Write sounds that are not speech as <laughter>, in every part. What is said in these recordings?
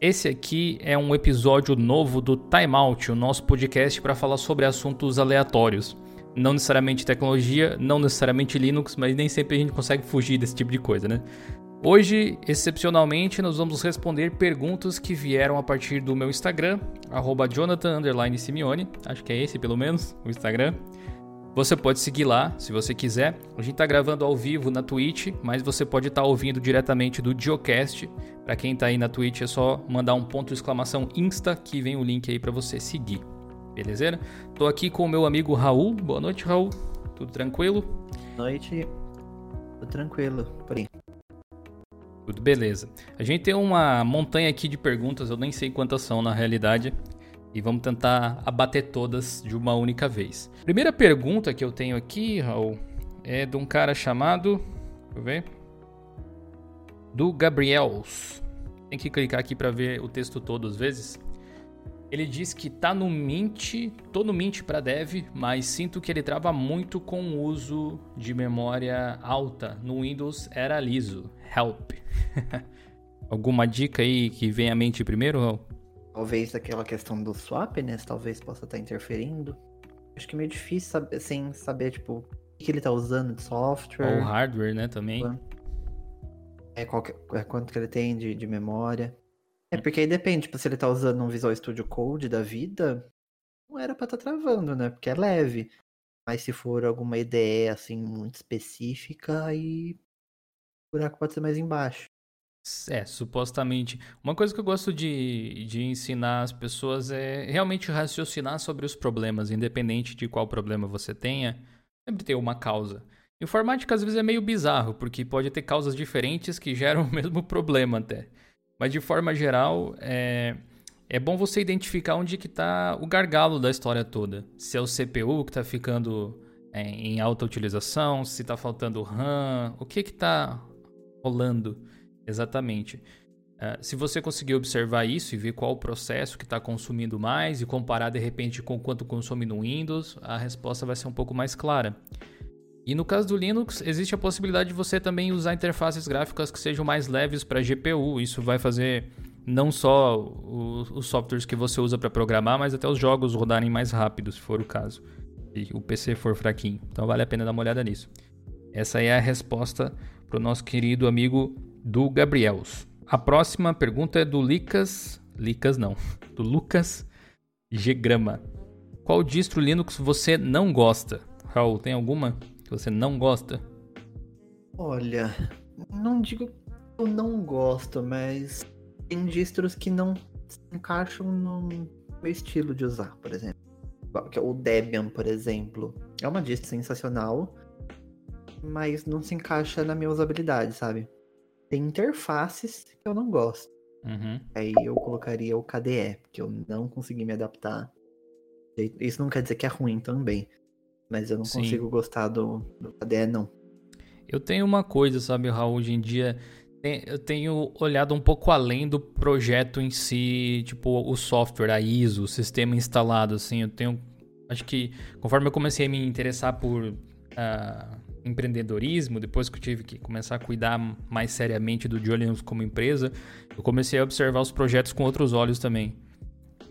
Esse aqui é um episódio novo do Time Out, o nosso podcast para falar sobre assuntos aleatórios. Não necessariamente tecnologia, não necessariamente Linux, mas nem sempre a gente consegue fugir desse tipo de coisa, né? Hoje, excepcionalmente, nós vamos responder perguntas que vieram a partir do meu Instagram, @jonathan_simeone, acho que é esse pelo menos, o Instagram. Você pode seguir lá, se você quiser. A gente está gravando ao vivo na Twitch, mas você pode estar tá ouvindo diretamente do Geocast. Para quem está aí na Twitch, é só mandar um ponto exclamação Insta, que vem o link aí para você seguir. Beleza? Tô aqui com o meu amigo Raul. Boa noite, Raul. Tudo tranquilo? Boa noite. Tudo tranquilo, por aí. Tudo beleza. A gente tem uma montanha aqui de perguntas, eu nem sei quantas são na realidade. E vamos tentar abater todas de uma única vez. Primeira pergunta que eu tenho aqui, Raul, é de um cara chamado. Deixa eu ver. Do Gabriels. Tem que clicar aqui para ver o texto todo às vezes. Ele diz que tá no Mint, tô no Mint para dev, mas sinto que ele trava muito com o uso de memória alta. No Windows era liso. Help. <laughs> Alguma dica aí que vem à mente primeiro, Raul? Talvez aquela questão do swap, né? Talvez possa estar interferindo. Acho que é meio difícil saber, sem saber, tipo, o que ele tá usando de software. Ou hardware, né, também. É, é, quanto que ele tem de, de memória. É, porque aí depende, tipo, se ele tá usando um Visual Studio Code da vida, não era pra estar tá travando, né? Porque é leve. Mas se for alguma ideia, assim, muito específica, aí o buraco pode ser mais embaixo. É, supostamente. Uma coisa que eu gosto de, de ensinar as pessoas é realmente raciocinar sobre os problemas, independente de qual problema você tenha, sempre ter uma causa. Informática às vezes é meio bizarro, porque pode ter causas diferentes que geram <laughs> o mesmo problema até. Mas de forma geral, é, é bom você identificar onde que está o gargalo da história toda. Se é o CPU que está ficando é, em alta utilização, se está faltando RAM, o que está rolando. Exatamente. Uh, se você conseguir observar isso e ver qual o processo que está consumindo mais e comparar de repente com quanto consome no Windows, a resposta vai ser um pouco mais clara. E no caso do Linux, existe a possibilidade de você também usar interfaces gráficas que sejam mais leves para GPU. Isso vai fazer não só os softwares que você usa para programar, mas até os jogos rodarem mais rápido, se for o caso. E o PC for fraquinho. Então vale a pena dar uma olhada nisso. Essa é a resposta para o nosso querido amigo do Gabriels. A próxima pergunta é do Licas. Licas não. Do Lucas G. Grama. Qual distro Linux você não gosta? Raul, tem alguma que você não gosta? Olha, não digo que eu não gosto, mas tem distros que não se encaixam no meu estilo de usar, por exemplo. É o Debian, por exemplo. É uma distro sensacional, mas não se encaixa na minha usabilidade, sabe? Tem interfaces que eu não gosto. Uhum. Aí eu colocaria o KDE, porque eu não consegui me adaptar. Isso não quer dizer que é ruim também. Mas eu não Sim. consigo gostar do, do KDE, não. Eu tenho uma coisa, sabe, Raul, hoje em dia. Eu tenho olhado um pouco além do projeto em si, tipo o software, a ISO, o sistema instalado, assim. Eu tenho. Acho que conforme eu comecei a me interessar por uh, empreendedorismo, depois que eu tive que começar a cuidar mais seriamente do Julians como empresa, eu comecei a observar os projetos com outros olhos também.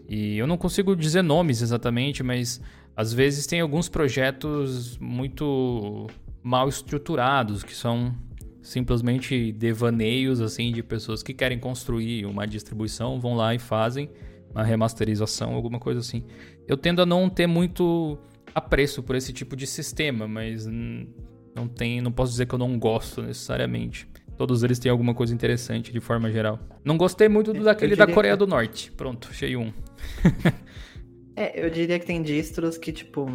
E eu não consigo dizer nomes exatamente, mas às vezes tem alguns projetos muito mal estruturados, que são simplesmente devaneios assim de pessoas que querem construir uma distribuição, vão lá e fazem uma remasterização, alguma coisa assim. Eu tendo a não ter muito apreço por esse tipo de sistema, mas não tem, não posso dizer que eu não gosto necessariamente. Todos eles têm alguma coisa interessante de forma geral. Não gostei muito do daquele da Coreia que... do Norte. Pronto, achei um. é, eu diria que tem distros que, tipo,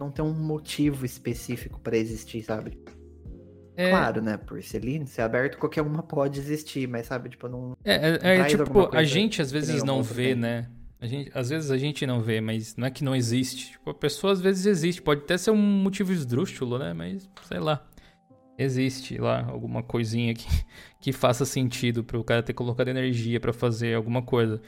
não tem um motivo específico para existir, sabe? É... Claro, né? Por ser Linux, é aberto, qualquer uma pode existir, mas sabe, tipo, não. É, é, é tipo, a gente às vezes não vê, né? A gente, às vezes a gente não vê, mas não é que não existe. Tipo, a pessoa às vezes existe. Pode até ser um motivo esdrúxulo, né? Mas, sei lá. Existe lá alguma coisinha que, <laughs> que faça sentido para o cara ter colocado energia para fazer alguma coisa.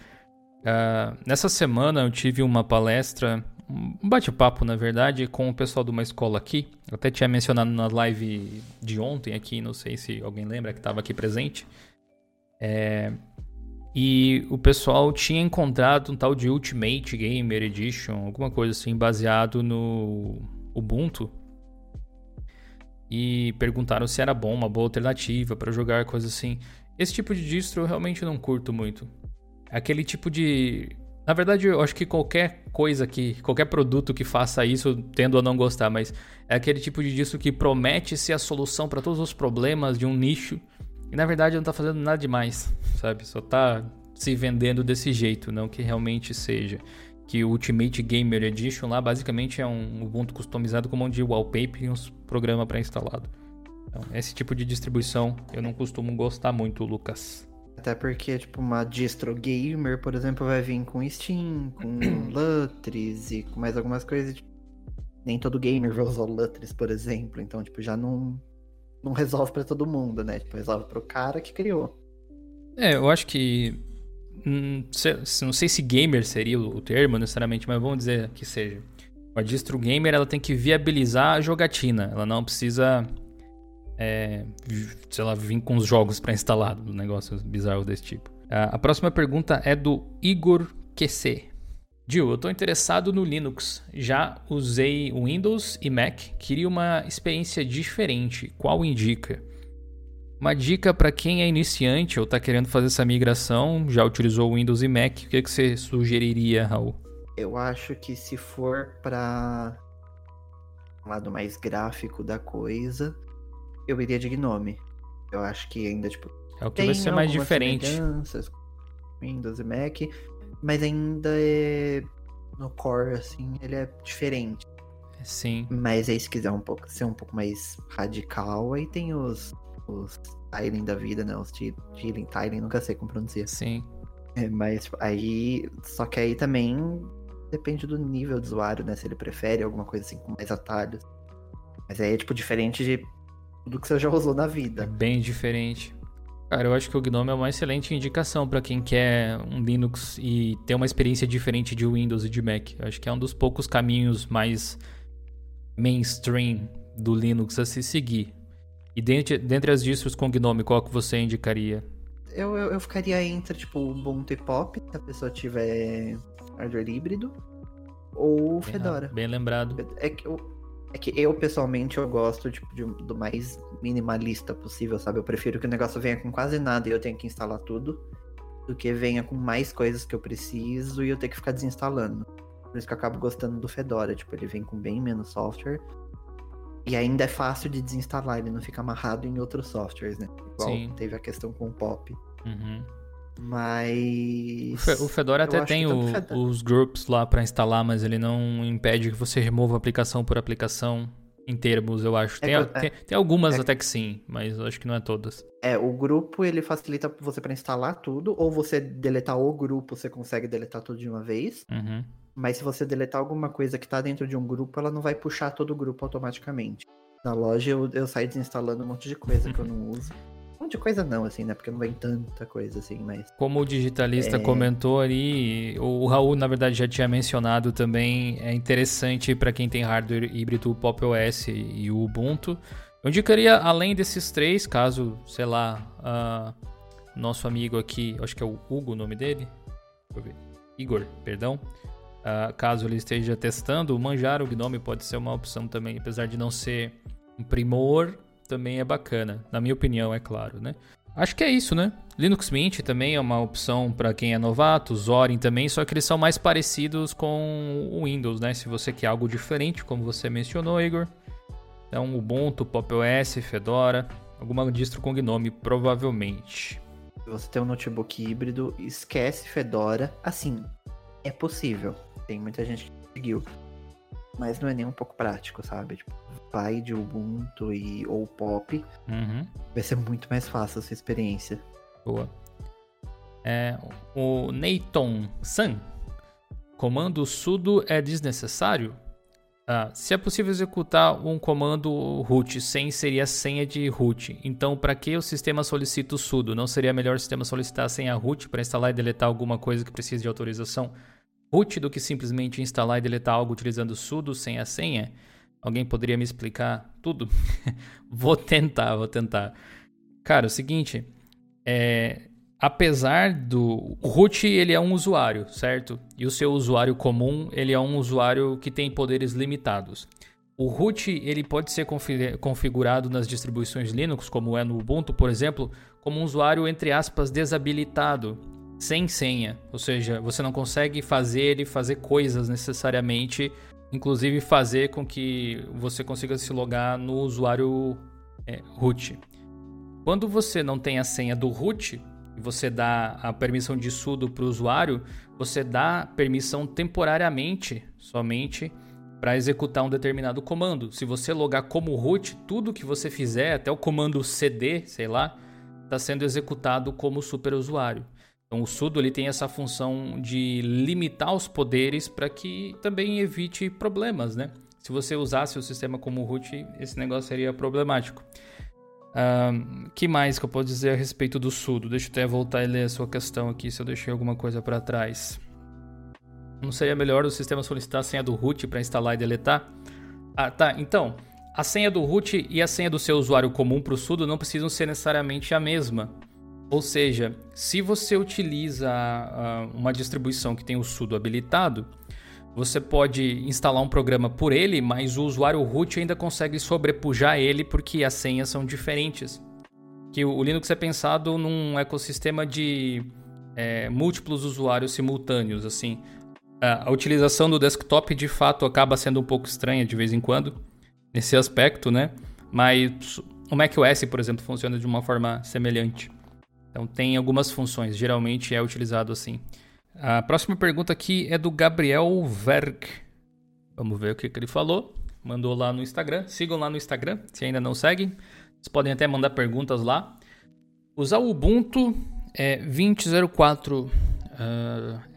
Uh, nessa semana eu tive uma palestra, um bate-papo na verdade, com o pessoal de uma escola aqui. Eu até tinha mencionado na live de ontem aqui, não sei se alguém lembra que estava aqui presente. É, E o pessoal tinha encontrado um tal de Ultimate Gamer Edition, alguma coisa assim, baseado no Ubuntu. E perguntaram se era bom, uma boa alternativa para jogar, coisa assim. Esse tipo de distro eu realmente não curto muito. Aquele tipo de. Na verdade, eu acho que qualquer coisa que. qualquer produto que faça isso, tendo a não gostar, mas é aquele tipo de distro que promete ser a solução para todos os problemas de um nicho e na verdade não tá fazendo nada demais, sabe? Só tá se vendendo desse jeito, não que realmente seja. Que o Ultimate Gamer Edition lá basicamente é um Ubuntu customizado com um monte de wallpaper e uns programas pré-instalado. Então, esse tipo de distribuição eu não costumo gostar muito, Lucas. Até porque, tipo, uma distro gamer, por exemplo, vai vir com Steam, com <clears throat> Lutris e com mais algumas coisas. Tipo, nem todo gamer vai usar o Lutris, por exemplo. Então, tipo, já não, não resolve para todo mundo, né? Tipo, resolve pro cara que criou. É, eu acho que. Hum, não sei se gamer seria o termo necessariamente, mas vamos dizer que seja. A distro gamer ela tem que viabilizar a jogatina. Ela não precisa. É, sei lá, vir com os jogos pré-instalados, um negócio bizarro desse tipo. A próxima pergunta é do Igor QC. Gil, eu estou interessado no Linux. Já usei Windows e Mac. Queria uma experiência diferente. Qual indica? Uma dica para quem é iniciante ou está querendo fazer essa migração, já utilizou Windows e Mac, o que, que você sugeriria, Raul? Eu acho que se for para lado mais gráfico da coisa, eu iria de Gnome. Eu acho que ainda tipo é o que vai ser mais diferente. Windows e Mac, mas ainda é no core, assim, ele é diferente. Sim. Mas aí, se quiser um pouco, ser um pouco mais radical, aí tem os, os Tiling da vida, né? Os Tiling, Tiling, nunca sei como pronunciar. Sim. É, mas tipo, aí. Só que aí também depende do nível do usuário, né? Se ele prefere alguma coisa assim com mais atalhos. Mas aí é, tipo, diferente de tudo que você já <laughs> usou na vida. É bem diferente. Cara, eu acho que o GNOME é uma excelente indicação para quem quer um Linux e ter uma experiência diferente de Windows e de Mac. Eu acho que é um dos poucos caminhos mais mainstream do Linux a se seguir. E dentre, dentre as distros com GNOME, qual que você indicaria? Eu, eu, eu ficaria entre, tipo, Ubuntu e Pop, se a pessoa tiver hardware híbrido, ou Fedora. Bem lembrado. É que eu, é que eu, pessoalmente, eu gosto tipo, de, do mais minimalista possível, sabe? Eu prefiro que o negócio venha com quase nada e eu tenha que instalar tudo, do que venha com mais coisas que eu preciso e eu ter que ficar desinstalando. Por isso que eu acabo gostando do Fedora, tipo, ele vem com bem menos software. E ainda é fácil de desinstalar, ele não fica amarrado em outros softwares, né? Igual Sim. teve a questão com o Pop. Uhum. Mas. O Fedora até tem o, Fedora. os groups lá para instalar, mas ele não impede que você remova aplicação por aplicação em termos, eu acho. Tem, é, tem, tem algumas é, até que sim, mas eu acho que não é todas. É, o grupo ele facilita você para instalar tudo, ou você deletar o grupo, você consegue deletar tudo de uma vez. Uhum. Mas se você deletar alguma coisa que tá dentro de um grupo, ela não vai puxar todo o grupo automaticamente. Na loja eu, eu saio desinstalando um monte de coisa que eu não uso monte de coisa não, assim, né? Porque não vem tanta coisa assim, mas. Como o digitalista é... comentou ali, o Raul, na verdade, já tinha mencionado também, é interessante para quem tem hardware híbrido, o Pop OS e o Ubuntu. Eu indicaria, além desses três, caso, sei lá, uh, nosso amigo aqui, acho que é o Hugo o nome dele. Deixa eu ver. Igor, perdão. Uh, caso ele esteja testando, manjar o Gnome pode ser uma opção também, apesar de não ser um primor, também é bacana, na minha opinião, é claro, né? Acho que é isso, né? Linux Mint também é uma opção para quem é novato, Zorin também, só que eles são mais parecidos com o Windows, né? Se você quer algo diferente, como você mencionou, Igor. Então, Ubuntu, Pop OS, Fedora, alguma distro com Gnome, provavelmente. Se você tem um notebook híbrido, esquece Fedora. Assim, é possível. Tem muita gente que conseguiu. Mas não é nem um pouco prático, sabe? Tipo, pai de Ubuntu e, ou Pop, uhum. vai ser muito mais fácil a sua experiência. Boa. É, o Neyton San. Comando sudo é desnecessário? Ah, se é possível executar um comando root sem inserir a senha de root, então para que o sistema solicita o sudo? Não seria melhor o sistema solicitar a senha root para instalar e deletar alguma coisa que precise de autorização root do que simplesmente instalar e deletar algo utilizando sudo sem a senha? Alguém poderia me explicar tudo? <laughs> vou tentar, vou tentar. Cara, é o seguinte, é, apesar do o root ele é um usuário, certo? E o seu usuário comum ele é um usuário que tem poderes limitados. O root ele pode ser configurado nas distribuições Linux, como é no Ubuntu, por exemplo, como um usuário entre aspas desabilitado, sem senha. Ou seja, você não consegue fazer ele fazer coisas necessariamente, inclusive fazer com que você consiga se logar no usuário é, root. Quando você não tem a senha do root, e você dá a permissão de sudo para o usuário, você dá permissão temporariamente somente para executar um determinado comando. Se você logar como root, tudo que você fizer, até o comando cd, sei lá, está sendo executado como superusuário. Então o sudo ele tem essa função de limitar os poderes para que também evite problemas, né? Se você usasse o sistema como root, esse negócio seria problemático. Um, que mais que eu posso dizer a respeito do sudo? Deixa eu até voltar e ler a sua questão aqui, se eu deixei alguma coisa para trás. Não seria melhor o sistema solicitar a senha do root para instalar e deletar? Ah, tá. Então, a senha do root e a senha do seu usuário comum para o sudo não precisam ser necessariamente a mesma. Ou seja, se você utiliza uh, uma distribuição que tem o sudo habilitado, você pode instalar um programa por ele, mas o usuário root ainda consegue sobrepujar ele porque as senhas são diferentes. Que o Linux é pensado num ecossistema de é, múltiplos usuários simultâneos, assim. A utilização do desktop de fato acaba sendo um pouco estranha de vez em quando, nesse aspecto, né? Mas o macOS, por exemplo, funciona de uma forma semelhante. Então tem algumas funções, geralmente é utilizado assim. A próxima pergunta aqui é do Gabriel Verg. Vamos ver o que, que ele falou. Mandou lá no Instagram. Sigam lá no Instagram, se ainda não seguem. Vocês podem até mandar perguntas lá. Usar o Ubuntu é 2004 uh,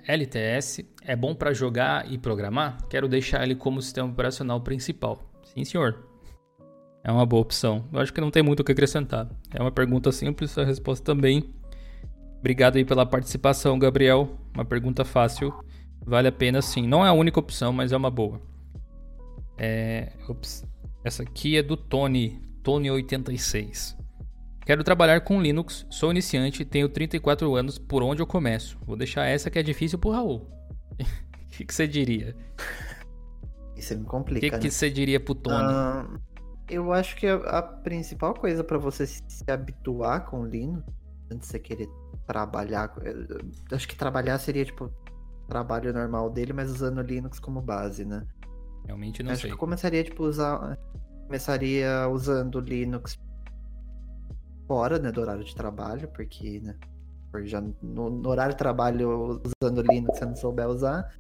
LTS é bom para jogar e programar? Quero deixar ele como sistema operacional principal. Sim, senhor. É uma boa opção. Eu acho que não tem muito o que acrescentar. É uma pergunta simples, a resposta também Obrigado aí pela participação, Gabriel. Uma pergunta fácil. Vale a pena sim. Não é a única opção, mas é uma boa. É... Essa aqui é do Tony. Tony86. Quero trabalhar com Linux, sou iniciante, tenho 34 anos, por onde eu começo? Vou deixar essa que é difícil pro Raul. <laughs> O que, que, você diria? <laughs> Isso me complica. O que, né? você diria pro Tony? Uh, eu acho que a, a principal coisa para você se habituar com Linux, antes de você querer trabalhar. Eh, acho que trabalhar seria tipo trabalho normal dele, mas usando Linux como base, né? Realmente não acho sei. Acho que eu começaria tipo usar começaria usando Linux fora, né, do horário de trabalho, porque, né, já no, no horário de trabalho usando Linux, se não souber usar,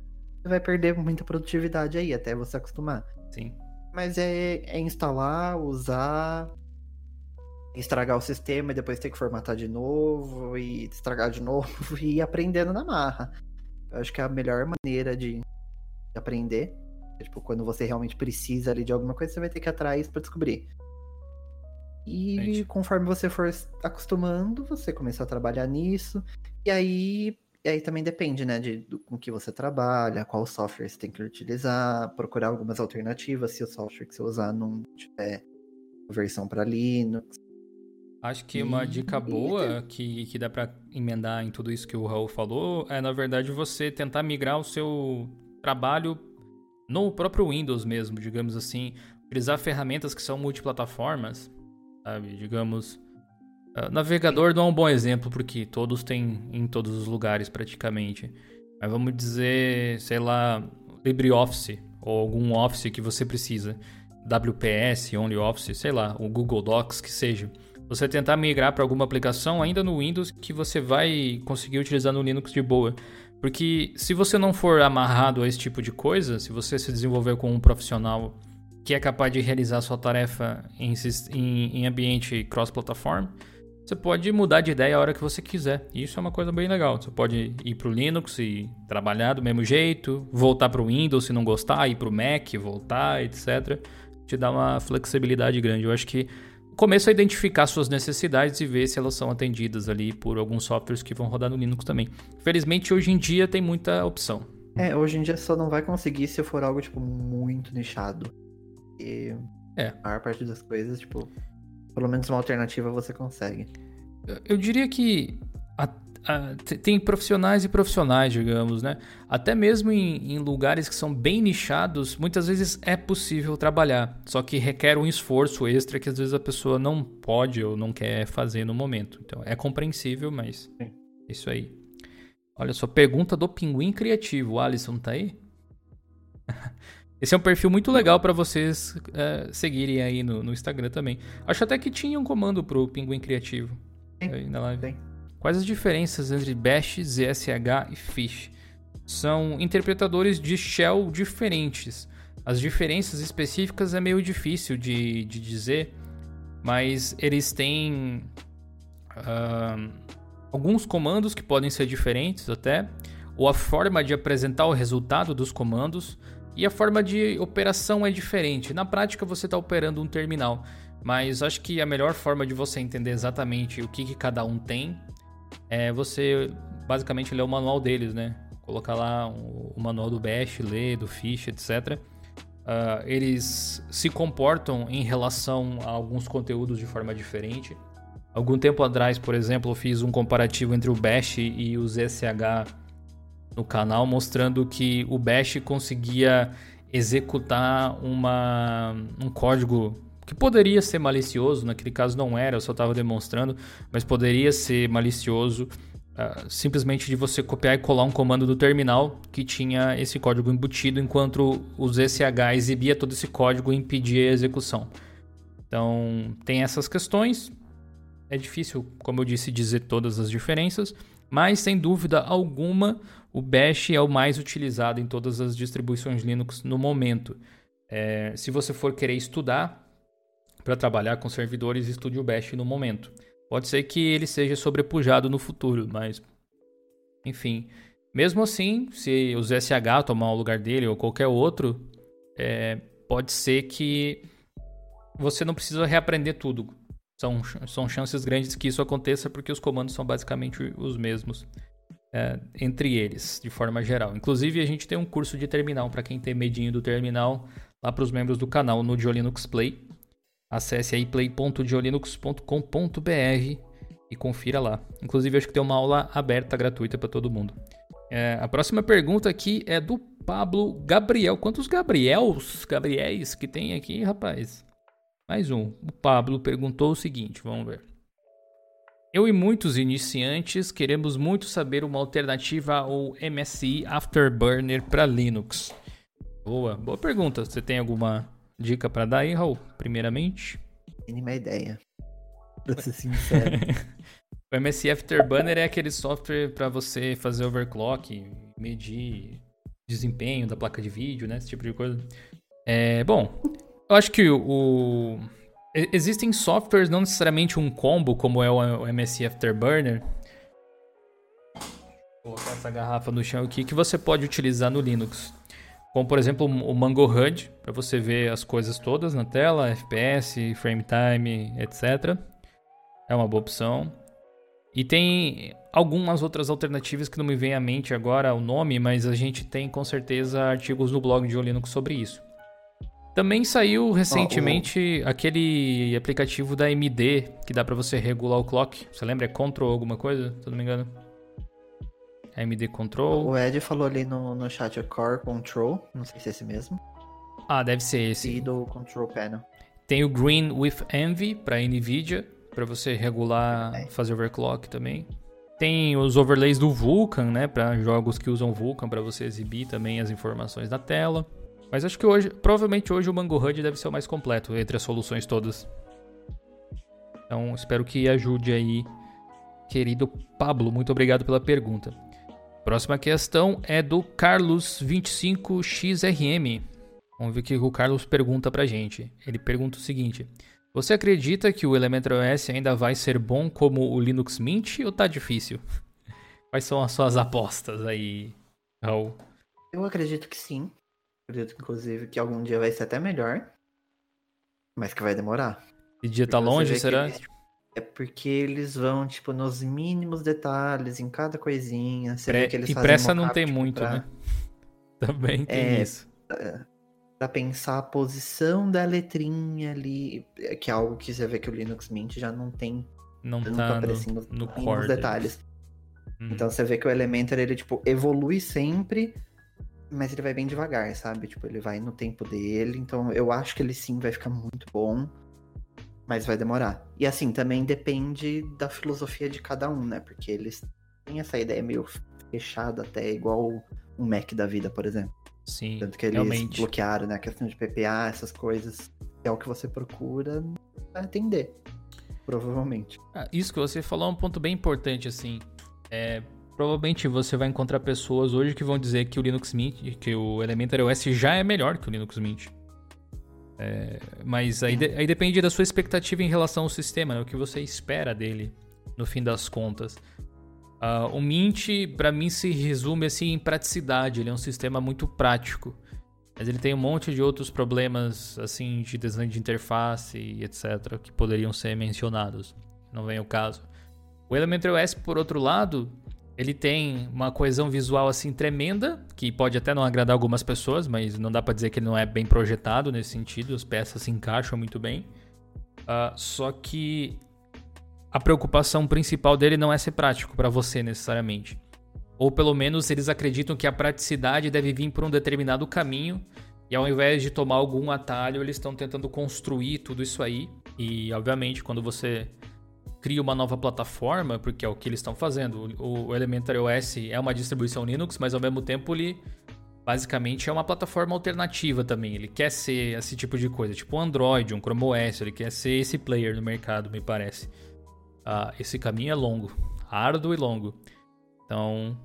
você vai perder muita produtividade aí até você acostumar. Sim. Mas é, é instalar, usar, estragar o sistema e depois ter que formatar de novo e estragar de <laughs> novo e ir aprendendo na marra. Eu acho que é a melhor maneira de, aprender. É, tipo, quando você realmente precisa ali de alguma coisa, você vai ter que ir atrás para descobrir. E conforme você for acostumando, você começa a trabalhar nisso. E aí, e aí também depende, né, de do, com que você trabalha, qual software você tem que utilizar, procurar algumas alternativas se o software que você usar não tiver versão para Linux. Acho que uma dica boa que, que dá para emendar em tudo isso que o Raul falou é, na verdade, você tentar migrar o seu trabalho no próprio Windows mesmo, digamos assim. Utilizar ferramentas que são multiplataformas, sabe? Digamos. Uh, navegador não é um bom exemplo, porque todos têm em todos os lugares praticamente. Mas vamos dizer, sei lá, LibreOffice ou algum Office que você precisa. WPS, OnlyOffice, sei lá, o Google Docs, que seja você tentar migrar para alguma aplicação ainda no Windows que você vai conseguir utilizar no Linux de boa. Porque se você não for amarrado a esse tipo de coisa, se você se desenvolver com um profissional que é capaz de realizar sua tarefa em, em, em ambiente cross-plataforma, você pode mudar de ideia a hora que você quiser. Isso é uma coisa bem legal. Você pode ir para o Linux e trabalhar do mesmo jeito, voltar para o Windows se não gostar, ir para o Mac, voltar, etc. Te dá uma flexibilidade grande. Eu acho que começo a identificar suas necessidades e ver se elas são atendidas ali por alguns softwares que vão rodar no Linux também. Felizmente, hoje em dia tem muita opção. É, hoje em dia só não vai conseguir se for algo, tipo, muito nichado. E é. a maior parte das coisas, tipo, pelo menos uma alternativa você consegue. Eu diria que a, uh, tem profissionais e profissionais, digamos, né? Até mesmo em, em, lugares que são bem nichados, muitas vezes é possível trabalhar, só que requer um esforço extra que às vezes a pessoa não pode ou não quer fazer no momento. Então é compreensível, mas é isso aí. Olha só, pergunta do Pinguim Criativo. O Alisson tá aí? <laughs> Esse é um perfil muito legal para vocês é, seguirem aí no, no, Instagram também. Acho até que tinha um comando pro Pinguim Criativo. Aí na live. Quais as diferenças entre Bash, ZSH e Fish? São interpretadores de shell diferentes. As diferenças específicas é meio difícil de, de dizer, mas eles têm uh, alguns comandos que podem ser diferentes até, ou a forma de apresentar o resultado dos comandos, e a forma de operação é diferente. Na prática, você está operando um terminal, mas acho que a melhor forma de você entender exatamente o que, que cada um tem é você basicamente ler o manual deles, né? Colocar lá o, manual do Bash, ler, do Fish, etc. Uh, ah, eles se comportam em relação a alguns conteúdos de forma diferente. Algum tempo atrás, por exemplo, eu fiz um comparativo entre o Bash e o ZSH no canal, mostrando que o Bash conseguia executar uma, um código que poderia ser malicioso, naquele caso não era, eu só estava demonstrando, mas poderia ser malicioso uh, simplesmente de você copiar e colar um comando do terminal que tinha esse código embutido, enquanto o ZSH exibia todo esse código e impedia a execução. Então, tem essas questões. É difícil, como eu disse, dizer todas as diferenças, mas sem dúvida alguma, o Bash é o mais utilizado em todas as distribuições Linux no momento. É, se você for querer estudar para trabalhar com servidores Studio Bash no momento. Pode ser que ele seja sobrepujado no futuro, mas enfim. Mesmo assim, se o ZSH tomar o lugar dele ou qualquer outro, é, pode ser que você não precisa reaprender tudo. São, são chances grandes que isso aconteça porque os comandos são basicamente os mesmos é, entre eles, de forma geral. Inclusive, a gente tem um curso de terminal para quem tem medinho do terminal lá para os membros do canal no Diolinux Play. Acesse aí play.diolinux.com.br e confira lá. Inclusive, acho que tem uma aula aberta, gratuita para todo mundo. É, a próxima pergunta aqui é do Pablo Gabriel. Quantos Gabriels, Gabriéis que tem aqui, rapaz? Mais um. O Pablo perguntou o seguinte, vamos ver. Eu e muitos iniciantes queremos muito saber uma alternativa ao MSI Afterburner para Linux. Boa, boa pergunta. Você tem alguma dica para dar aí, Raul? Primeiramente. Mínima ideia. <laughs> Pra ser sincero. <laughs> o MSI Afterburner é aquele software para você fazer overclock, medir desempenho da placa de vídeo, né? Esse tipo de coisa. É, bom, eu acho que o, existem softwares, não necessariamente um combo, como é o MSI Afterburner. Vou colocar essa garrafa no chão aqui, que você pode utilizar no Linux. Como, por exemplo, o Mango HUD, para você ver as coisas todas na tela, FPS, frame time, etc. É uma boa opção. E tem algumas outras alternativas que não me vem à mente agora o nome, mas a gente tem com certeza artigos no blog de Linux sobre isso. Também saiu recentemente oh, oh. aquele aplicativo da AMD que dá para você regular o clock. Você lembra? É Control alguma coisa, se não me engano. AMD Control. O Ed falou ali no, no chat o Core Control, não sei se é esse mesmo. Ah, deve ser esse. E do Control Panel. Tem o Green with Envy para Nvidia, para você regular, é. fazer overclock também. Tem os overlays do Vulkan, né, para jogos que usam Vulkan para você exibir também as informações da tela. Mas acho que hoje, provavelmente hoje o Mango HUD deve ser o mais completo entre as soluções todas. Então, espero que ajude aí, querido Pablo. Muito obrigado pela pergunta. Próxima questão é do Carlos25XRM. Vamos ver o que o Carlos pergunta pra gente. Ele pergunta o seguinte: Você acredita que o Elementor OS ainda vai ser bom como o Linux Mint ou tá difícil? <laughs> Quais são as suas apostas aí, Raul? Eu acredito que sim. Acredito, inclusive, que algum dia vai ser até melhor. Mas que vai demorar. E dia tá longe, será? Eles, é porque eles vão, tipo, nos mínimos detalhes, em cada coisinha. Eles e pressa não tem tipo, muito, pra... né? <laughs> Também tem é, isso. Pra pensar a posição da letrinha ali, que é algo que você vê que o Linux Mint já não tem não tá no, no core detalhes. Uhum. Então você vê que o Elementor, ele, tipo, evolui sempre, mas ele vai bem devagar, sabe? Tipo, ele vai no tempo dele. Então eu acho que ele sim vai ficar muito bom, mas vai demorar. E assim, também depende da filosofia de cada um, né? Porque eles têm essa ideia meio fechada até, igual um Mac da vida, por exemplo. Sim, Tanto que eles realmente. bloquearam, né? A questão de PPA, essas coisas. É o que você procura atender. Provavelmente. Ah, isso que você falou é um ponto bem importante, assim. É, provavelmente você vai encontrar pessoas hoje que vão dizer que o Linux Mint, que o Elementary OS já é melhor que o Linux Mint. É, mas aí, de, aí depende da sua expectativa em relação ao sistema, né? o que você espera dele, no fim das contas. Uh, o Mint, para mim, se resume assim em praticidade. Ele é um sistema muito prático. Mas ele tem um monte de outros problemas, assim, de design de interface e etc., que poderiam ser mencionados. Não vem o caso. O Elementary OS, por outro lado, ele tem uma coesão visual assim tremenda, que pode até não agradar algumas pessoas, mas não dá para dizer que ele não é bem projetado nesse sentido, as peças se encaixam muito bem. Uh, só que a preocupação principal dele não é ser prático para você necessariamente. Ou pelo menos eles acreditam que a praticidade deve vir por um determinado caminho, e ao invés de tomar algum atalho, eles estão tentando construir tudo isso aí. E obviamente, quando você cria uma nova plataforma, porque é o que eles estão fazendo. O, Elementary OS é uma distribuição Linux, mas ao mesmo tempo ele basicamente é uma plataforma alternativa também. Ele quer ser esse tipo de coisa, tipo um Android, um Chrome OS, ele quer ser esse player no mercado, me parece. Uh, esse caminho é longo, árduo e longo. Então,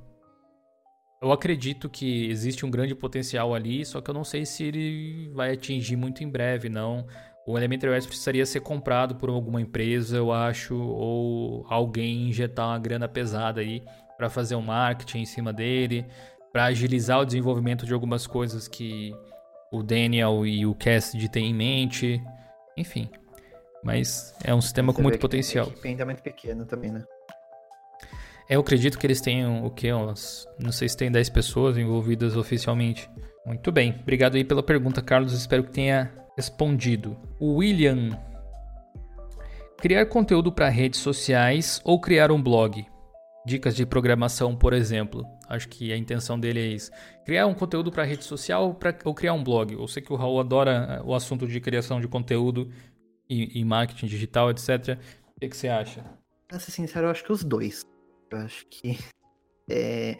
eu acredito que existe um grande potencial ali, só que eu não sei se ele vai atingir muito em breve, não. O Elementary OS precisaria ser comprado por alguma empresa, eu acho, ou alguém injetar uma grana pesada aí para fazer um marketing em cima dele, para agilizar o desenvolvimento de algumas coisas que o Daniel e o Cassidy têm em mente, enfim. Mas é um sistema Você com muito potencial. A ainda é muito pequeno também, né? É, eu acredito que eles tenham o quê? Umas, não sei se tem 10 pessoas envolvidas oficialmente. Muito bem. Obrigado aí pela pergunta, Carlos. Espero que tenha respondido. William. Criar conteúdo para redes sociais ou criar um blog? Dicas de programação, por exemplo. Acho que a intenção dele é isso. Criar um conteúdo para rede social pra, ou criar um blog. Eu sei que o Raul adora eh, o assunto de criação de conteúdo e, e marketing digital, etc. O que, que você acha? Pra ser sincero, eu acho que os dois. Eu acho que. É,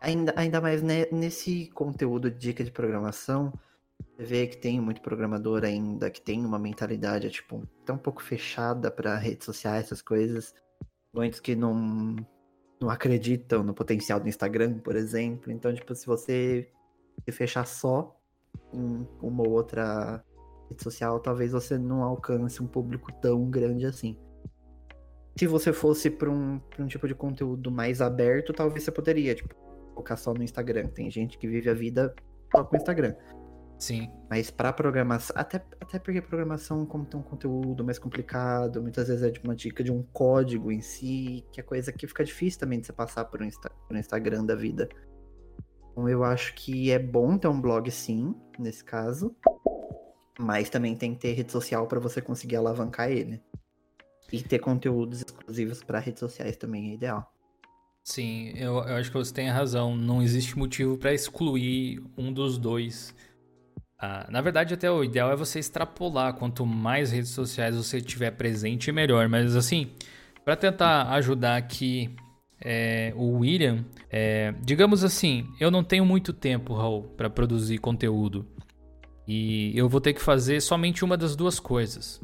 ainda, ainda mais né, nesse conteúdo de dica de programação, você vê que tem muito programador ainda que tem uma mentalidade, tipo, tão um pouco fechada para redes sociais, essas coisas. Muitos que não, não acreditam no potencial do Instagram, por exemplo. Então, tipo, se você se fechar só em uma ou outra rede social, talvez você não alcance um público tão grande assim. Se você fosse para um, pra um tipo de conteúdo mais aberto, talvez você poderia, tipo, focar só no Instagram. Tem gente que vive a vida só com o Instagram. Sim. Mas para programação, até, até porque programação, como tem um conteúdo mais complicado, muitas vezes é tipo uma dica de um código em si, que é coisa que fica difícil também de você passar por um, Insta, por um Instagram da vida. Então eu acho que é bom ter um blog sim, nesse caso. Mas também tem que ter rede social para você conseguir alavancar ele. E ter conteúdos exclusivos para redes sociais também é ideal. Sim, eu, eu acho que você tem razão. Não existe motivo para excluir um dos dois. Ah, na verdade, até o ideal é você extrapolar. Quanto mais redes sociais você tiver presente, melhor. Mas assim, para tentar ajudar aqui é, o William, é, digamos assim, eu não tenho muito tempo, Raul, para produzir conteúdo. E eu vou ter que fazer somente uma das duas coisas.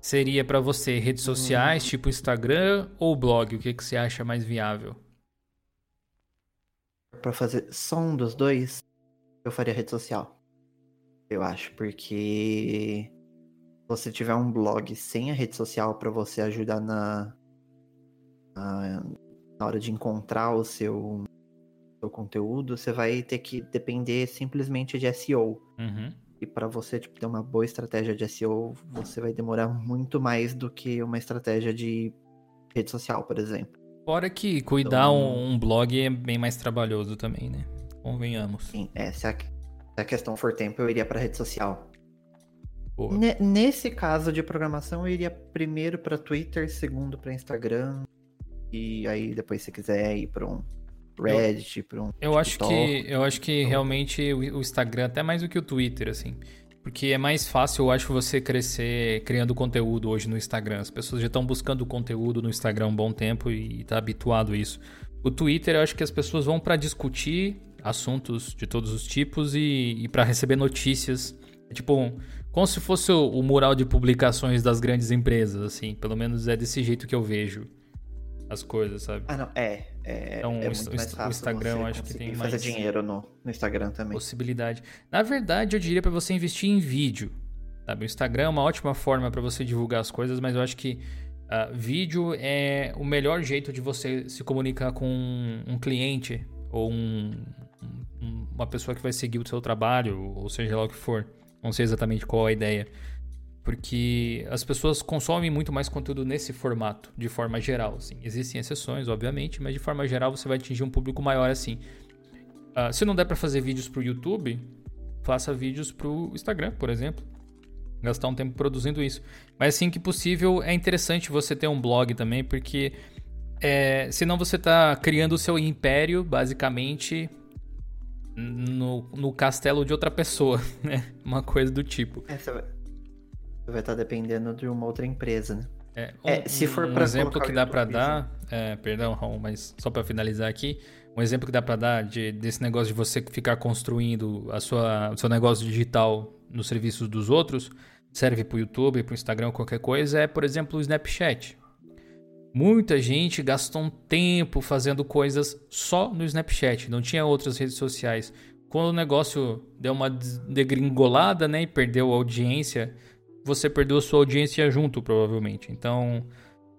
Seria para você redes sociais, hum. tipo Instagram ou blog? O que, que você acha mais viável? Para fazer só um dos dois, eu faria rede social. Eu acho, porque se você tiver um blog sem a rede social para você ajudar na, na, na, hora de encontrar o seu, seu conteúdo, você vai ter que depender simplesmente de SEO. Uhum. E para você tipo, ter uma boa estratégia de SEO, você vai demorar muito mais do que uma estratégia de rede social, por exemplo. Fora que cuidar então, um, um blog é bem mais trabalhoso também, né? Convenhamos. Sim, é, se a, se a questão for tempo, eu iria para rede social. Nesse caso de programação, eu iria primeiro para Twitter, segundo para Instagram. E aí depois se quiser ir para um Reddit, para um Eu acho que eu acho que realmente o Instagram até mais do que o Twitter assim. Porque é mais fácil, eu acho, você crescer criando conteúdo hoje no Instagram. As pessoas já estão buscando conteúdo no Instagram há um bom tempo e tá habituado a isso. O Twitter, eu acho que as pessoas vão para discutir assuntos de todos os tipos e, e para receber notícias. É tipo, como se fosse o, o, mural de publicações das grandes empresas, assim. Pelo menos é desse jeito que eu vejo as coisas, sabe? Ah, não. É. é então, é o, o Instagram, acho que tem mais. fazer dinheiro no, no Instagram também. Possibilidade. Na verdade, eu diria para você investir em vídeo. Sabe? O Instagram é uma ótima forma para você divulgar as coisas, mas eu acho que uh, vídeo é o melhor jeito de você se comunicar com um cliente ou um, uma pessoa que vai seguir o seu trabalho, ou seja lá o que for. Não sei exatamente qual a ideia. Porque as pessoas consomem muito mais conteúdo nesse formato, de forma geral. Assim. Existem exceções, obviamente, mas de forma geral você vai atingir um público maior assim. Uh, se não der para fazer vídeos para o YouTube, faça vídeos para o Instagram, por exemplo. Gastar um tempo produzindo isso. Mas assim que possível, é interessante você ter um blog também, porque é, senão você está criando o seu império, basicamente, no, no castelo de outra pessoa, <laughs> né? Uma coisa do tipo. É, você vai, vai estar dependendo de uma outra empresa, né? É, um, é, se for um exemplo que dá para dar, é, perdão, Raul, mas só para finalizar aqui, um exemplo que dá para dar de, desse negócio de você ficar construindo a sua, o seu negócio digital nos serviços dos outros, serve para o YouTube, para o Instagram, qualquer coisa, é, por exemplo, o Snapchat. Muita gente gastou um tempo fazendo coisas só no Snapchat, não tinha outras redes sociais. Quando o negócio deu uma degringolada, né, e perdeu a audiência, você perdeu a sua audiência junto, provavelmente. Então,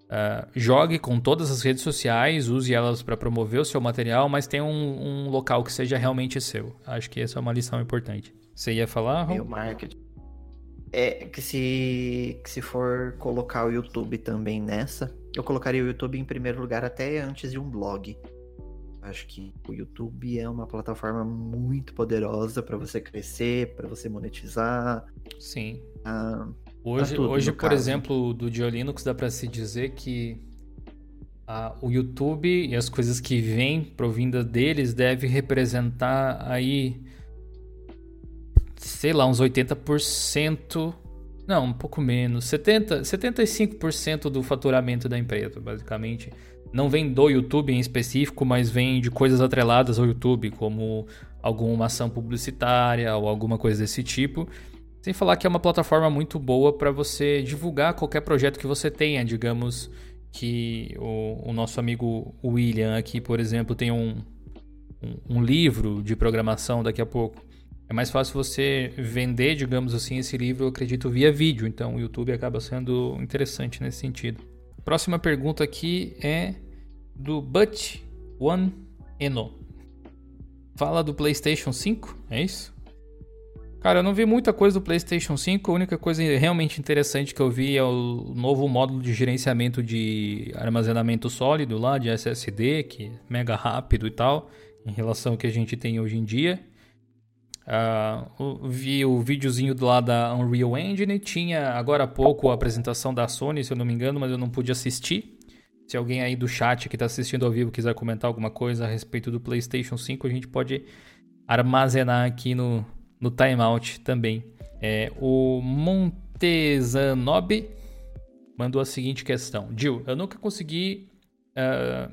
uh, jogue com todas as redes sociais, use elas para promover o seu material, mas tenha um, um, local que seja realmente seu. Acho que essa é uma lição importante. Você ia falar? Meu marketing. É que se, que se for colocar o YouTube também nessa, eu colocaria o YouTube em primeiro lugar até antes de um blog. Acho que o YouTube é uma plataforma muito poderosa para você crescer, para você monetizar. Sim. Ah, hoje, tudo, hoje por caso. exemplo, do Diolinux dá para se dizer que ah, o YouTube e as coisas que vêm provindas deles deve representar aí sei lá, uns 80% não, um pouco menos. 70, 75% do faturamento da empresa, basicamente. Não vem do YouTube em específico, mas vem de coisas atreladas ao YouTube, como alguma ação publicitária ou alguma coisa desse tipo. Sem falar que é uma plataforma muito boa para você divulgar qualquer projeto que você tenha. Digamos que o, o nosso amigo William aqui, por exemplo, tem um, um, um livro de programação daqui a pouco é mais fácil você vender, digamos assim, esse livro, eu acredito, via vídeo. Então o YouTube acaba sendo interessante nesse sentido. Próxima pergunta aqui é do But One Eno. Fala do PlayStation 5, é isso? Cara, eu não vi muita coisa do PlayStation 5. A única coisa realmente interessante que eu vi é o novo módulo de gerenciamento de armazenamento sólido lá, de SSD, que é mega rápido e tal, em relação ao que a gente tem hoje em dia. Uh, vi o videozinho lá da Unreal Engine. Tinha agora há pouco a apresentação da Sony, se eu não me engano, mas eu não pude assistir. Se alguém aí do chat que está assistindo ao vivo quiser comentar alguma coisa a respeito do PlayStation 5, a gente pode armazenar aqui no, no timeout também. É, o Montezanob mandou a seguinte questão: Jill, eu nunca consegui uh,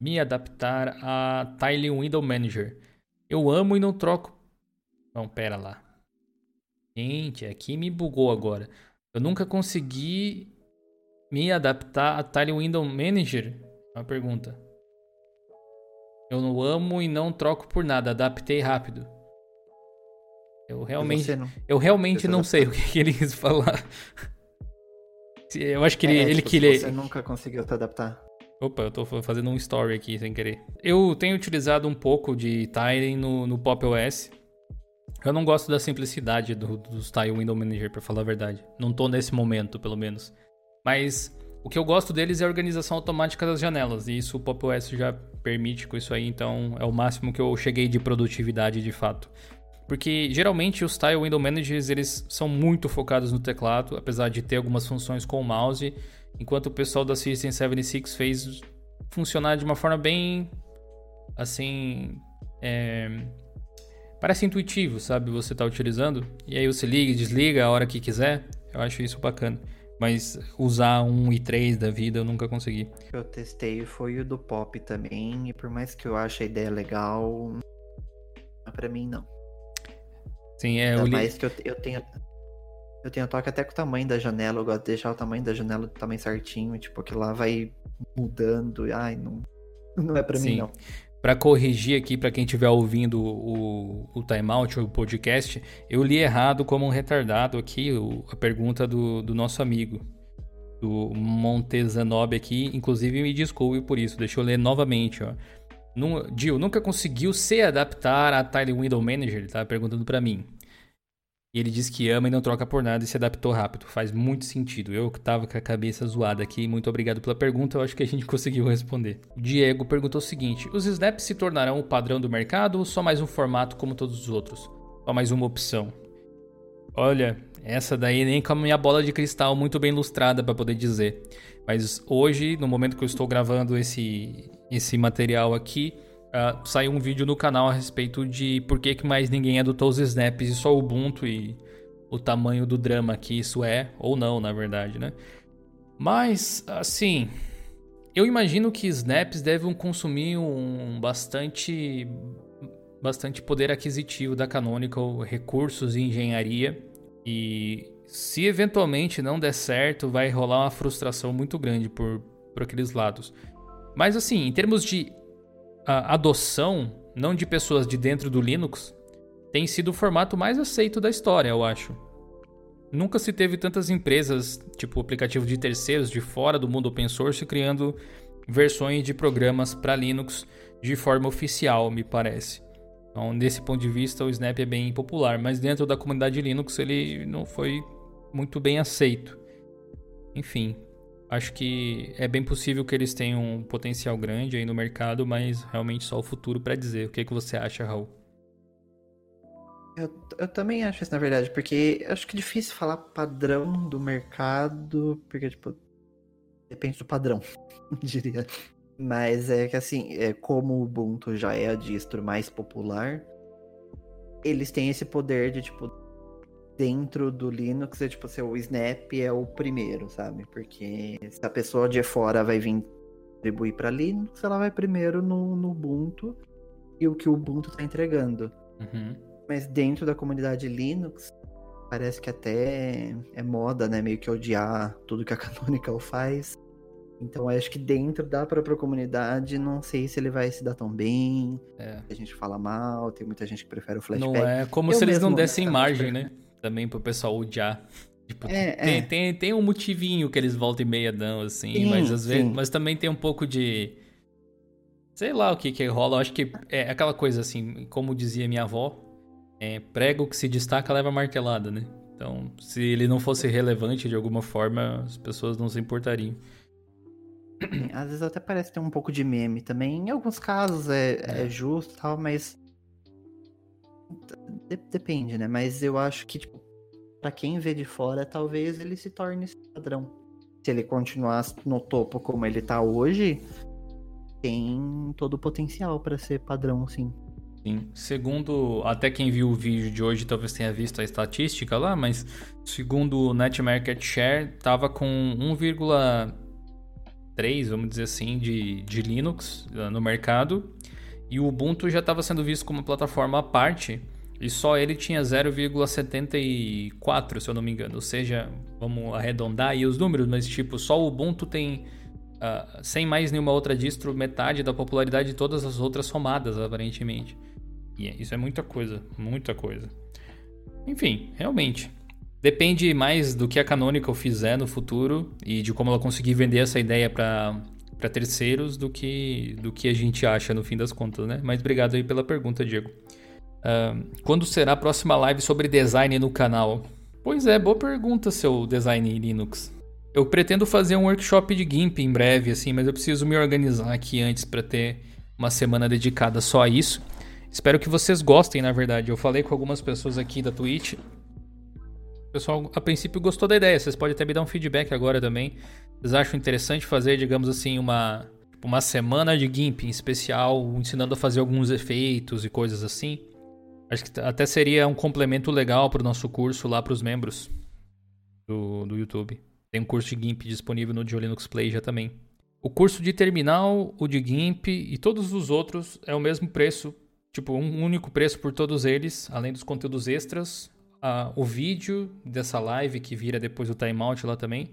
me adaptar a Tile Window Manager. Eu amo e não troco não, pera lá. Gente, aqui me bugou agora. Eu nunca consegui me adaptar a Tile Window Manager? Uma pergunta. Eu não amo e não troco por nada. Adaptei rápido. Eu realmente, não. eu realmente não sei o que ele quis falar. <laughs> Eu acho que ele, é, ele tipo, queria. Você nunca conseguiu se adaptar. Opa, eu tô fazendo um story aqui sem querer. Eu tenho utilizado um pouco de Tiling no, no Pop OS. Eu não gosto da simplicidade do, do Style Window Manager, para falar a verdade. Não tô nesse momento, pelo menos. Mas o que eu gosto deles é a organização automática das janelas. E isso o Pop OS já permite com isso aí, então é o máximo que eu cheguei de produtividade de fato. Porque geralmente os Style Window Managers eles são muito focados no teclado, apesar de ter algumas funções com o mouse, enquanto o pessoal da System 76 fez funcionar de uma forma bem, assim, é, parece intuitivo, sabe? Você tá utilizando e aí você liga e desliga a hora que quiser. Eu acho isso bacana. Mas usar um i3 da vida eu nunca consegui. Eu testei foi o do Pop também, e por mais que eu ache a ideia legal, para mim não. Sim, é. Ainda mais que eu, eu tenho. Eu tenho toque até com o tamanho da janela, eu gosto de deixar o tamanho da janela do tamanho certinho, tipo, que lá vai mudando. Ai, não, não é para mim, não. Para corrigir aqui, para quem estiver ouvindo o, o timeout ou o podcast, eu li errado como um retardado aqui o, a pergunta do, do nosso amigo, do Montezanob aqui. Inclusive, me desculpe por isso. Deixa eu ler novamente. Ó. Jill, nunca conseguiu se adaptar a Tile Window Manager? Ele tá perguntando para mim. E ele diz que ama e não troca por nada e se adaptou rápido. Faz muito sentido. Eu que tava com a cabeça zoada aqui, muito obrigado pela pergunta, eu acho que a gente <laughs> conseguiu responder. Diego perguntou o seguinte: os snaps se tornarão o padrão do mercado ou só mais um formato como todos os outros? Só mais uma opção? Olha, essa daí nem com a minha bola de cristal muito bem ilustrada para poder dizer. Mas hoje, no momento que eu estou gravando esse, esse material aqui, uh, saiu um vídeo no canal a respeito de por que, que mais ninguém adotou os snaps e só o Ubuntu e o tamanho do drama que isso é, ou não, na verdade, né? Mas, assim, eu imagino que snaps devem consumir um bastante, bastante poder aquisitivo da Canonical, recursos e engenharia. E se eventualmente não der certo, vai rolar uma frustração muito grande por, por aqueles lados. Mas assim, em termos de a adoção, não de pessoas de dentro do Linux, tem sido o formato mais aceito da história, eu acho. Nunca se teve tantas empresas, tipo aplicativo de terceiros de fora do mundo open source, criando versões de programas para Linux de forma oficial, me parece. Então, nesse ponto de vista, o Snap é bem popular, mas dentro da comunidade Linux ele não foi muito bem aceito. Enfim, Acho que é bem possível que eles tenham um potencial grande aí no mercado, mas realmente só o futuro para dizer. O que, é que você acha, Raul? Eu, eu também acho isso, na verdade, porque acho que é difícil falar padrão do mercado, porque, tipo, depende do padrão, <laughs> diria. Mas é que, assim, é, como o Ubuntu já é a distro mais popular, eles têm esse poder de, tipo, dentro do Linux é tipo assim, o Snap é o primeiro, sabe? Porque se a pessoa de fora vai vir contribuir para Linux, ela vai primeiro no, no, Ubuntu e o que o Ubuntu está entregando. Uhum. Mas dentro da comunidade Linux, parece que até é moda, né? Meio que odiar tudo que a <laughs> Canonical faz. Então acho que dentro da própria comunidade, não sei se ele vai se dar tão bem. É. A gente fala mal, tem muita gente que prefere o Flashpack. Não é como Eu se eles não dessem margem, né? Também pro pessoal odiar. Tipo, é, tem, é. Tem, tem um motivinho que eles voltam e meia dão, assim, sim, mas às vezes. Mas também tem um pouco de. Sei lá o que que rola. Eu acho que é aquela coisa assim, como dizia minha avó, é, prego que se destaca leva martelada, né? Então, se ele não fosse relevante de alguma forma, as pessoas não se importariam. Às vezes até parece ter um pouco de meme também. Em alguns casos é, é. é justo e tal, mas Depende, né? Mas eu acho que, tipo, pra quem vê de fora, talvez ele se torne esse padrão. Se ele continuar no topo como ele tá hoje, tem todo o potencial para ser padrão, sim. Sim. Segundo, até quem viu o vídeo de hoje talvez tenha visto a estatística lá, mas segundo o Net Market Share, tava com 1,3, vamos dizer assim, de, de Linux ah, no mercado. E o Ubuntu já estava sendo visto como uma plataforma à parte e só ele tinha 0,74, se eu não me engano. Ou seja, vamos arredondar aí os números, mas tipo, só o Ubuntu tem, uh, sem mais nenhuma outra distro, metade da popularidade de todas as outras somadas, aparentemente. E isso é muita coisa, muita coisa. Enfim, realmente. Depende mais do que a Canonical fizer no futuro e de como ela conseguir vender essa ideia para terceiros do que do que a gente acha no fim das contas, né? Mas obrigado aí pela pergunta, Diego. Uh, quando será a próxima live sobre design no canal? Pois é, boa pergunta, seu design Linux. Eu pretendo fazer um workshop de GIMP em breve, assim, mas eu preciso me organizar aqui antes para ter uma semana dedicada só a isso. Espero que vocês gostem, na verdade. Eu falei com algumas pessoas aqui da Twitch. O pessoal, a princípio, gostou da ideia. Vocês podem até me dar um feedback agora também. Vocês acham interessante fazer, digamos assim, uma uma semana de GIMP em especial, ensinando a fazer alguns efeitos e coisas assim. Acho que até seria um complemento legal para o nosso curso lá para os membros do, do YouTube. Tem um curso de GIMP disponível no Linux Play já também. O curso de terminal, o de GIMP e todos os outros é o mesmo preço, tipo um único preço por todos eles, além dos conteúdos extras, o vídeo dessa live que vira depois o timeout lá também,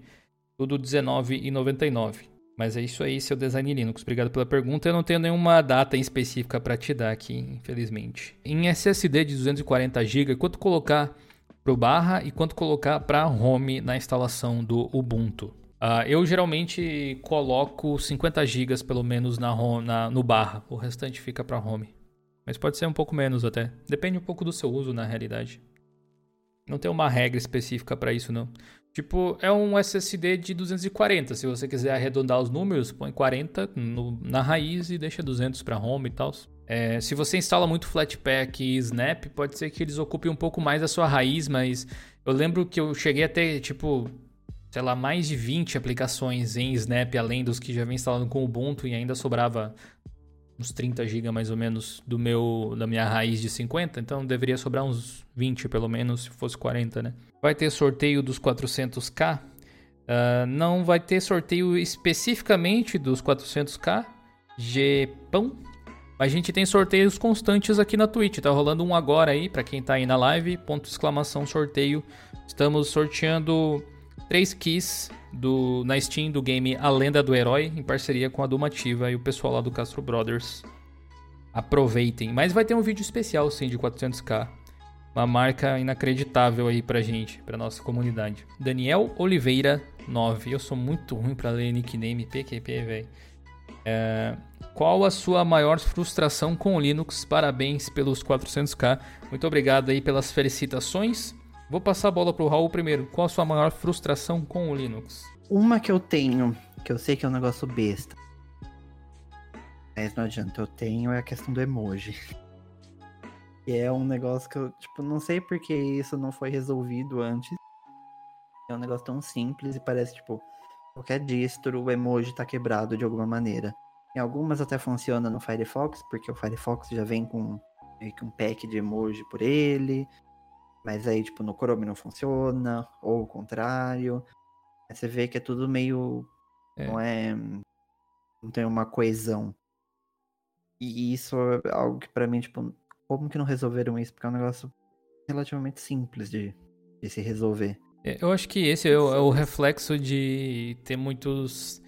tudo R$19,99. Mas é isso aí, seu Design Linux. Obrigado pela pergunta. Eu não tenho nenhuma data específica para te dar aqui, infelizmente. Em SSD de 240 GB, quanto colocar para o barra e quanto colocar para home na instalação do Ubuntu? Uh, eu geralmente coloco 50 GB pelo menos na, home, na, no barra. O restante fica para home. Mas pode ser um pouco menos até. Depende um pouco do seu uso na realidade. Não tem uma regra específica para isso, não. Tipo, é um SSD de 240. Se você quiser arredondar os números, põe 40 no, na raiz e deixa 200 para home e tal. É, se você instala muito Flatpak e Snap, pode ser que eles ocupem um pouco mais a sua raiz, mas eu lembro que eu cheguei a ter, tipo, sei lá, mais de 20 aplicações em Snap, além dos que já vem instalando com Ubuntu, e ainda sobrava uns 30 GB mais ou menos do meu da minha raiz de 50, então deveria sobrar uns 20 pelo menos, se fosse 40, né? Vai ter sorteio dos 400k? Uh, ah, não vai ter sorteio especificamente dos 400k, Gpão. A gente tem sorteios constantes aqui na Twitch. Tá rolando um agora aí, para quem tá aí na live, ponto exclamação sorteio. Estamos sorteando 3 keys do, na Steam do game A Lenda do Herói, em parceria com a Dumativa e o pessoal lá do Castro Brothers. Aproveitem. Mas vai ter um vídeo especial, sim, de 400k. Uma marca inacreditável aí pra gente, pra nossa comunidade. Daniel Oliveira 9. Eu sou muito ruim pra ler nickname PQP, velho. É... Qual a sua maior frustração com o Linux? Parabéns pelos 400k. Muito obrigado aí pelas felicitações. Vou passar a bola pro Raul primeiro. Qual a sua maior frustração com o Linux? Uma que eu tenho, que eu sei que é um negócio besta. Mas não adianta, eu tenho é a questão do emoji. Que é um negócio que eu, tipo, não sei porque isso não foi resolvido antes. É um negócio tão simples e parece, tipo, qualquer distro, o emoji tá quebrado de alguma maneira. Em algumas até funciona no Firefox, porque o Firefox já vem com meio que um pack de emoji por ele. Mas aí, tipo, no Chrome não funciona, ou o contrário. Aí você vê que é tudo meio. É. Não é. Não tem uma coesão. E isso é algo que para mim, tipo, como que não resolveram isso? Porque é um negócio relativamente simples de, de se resolver. É, eu acho que esse é o, é o, reflexo de ter muitos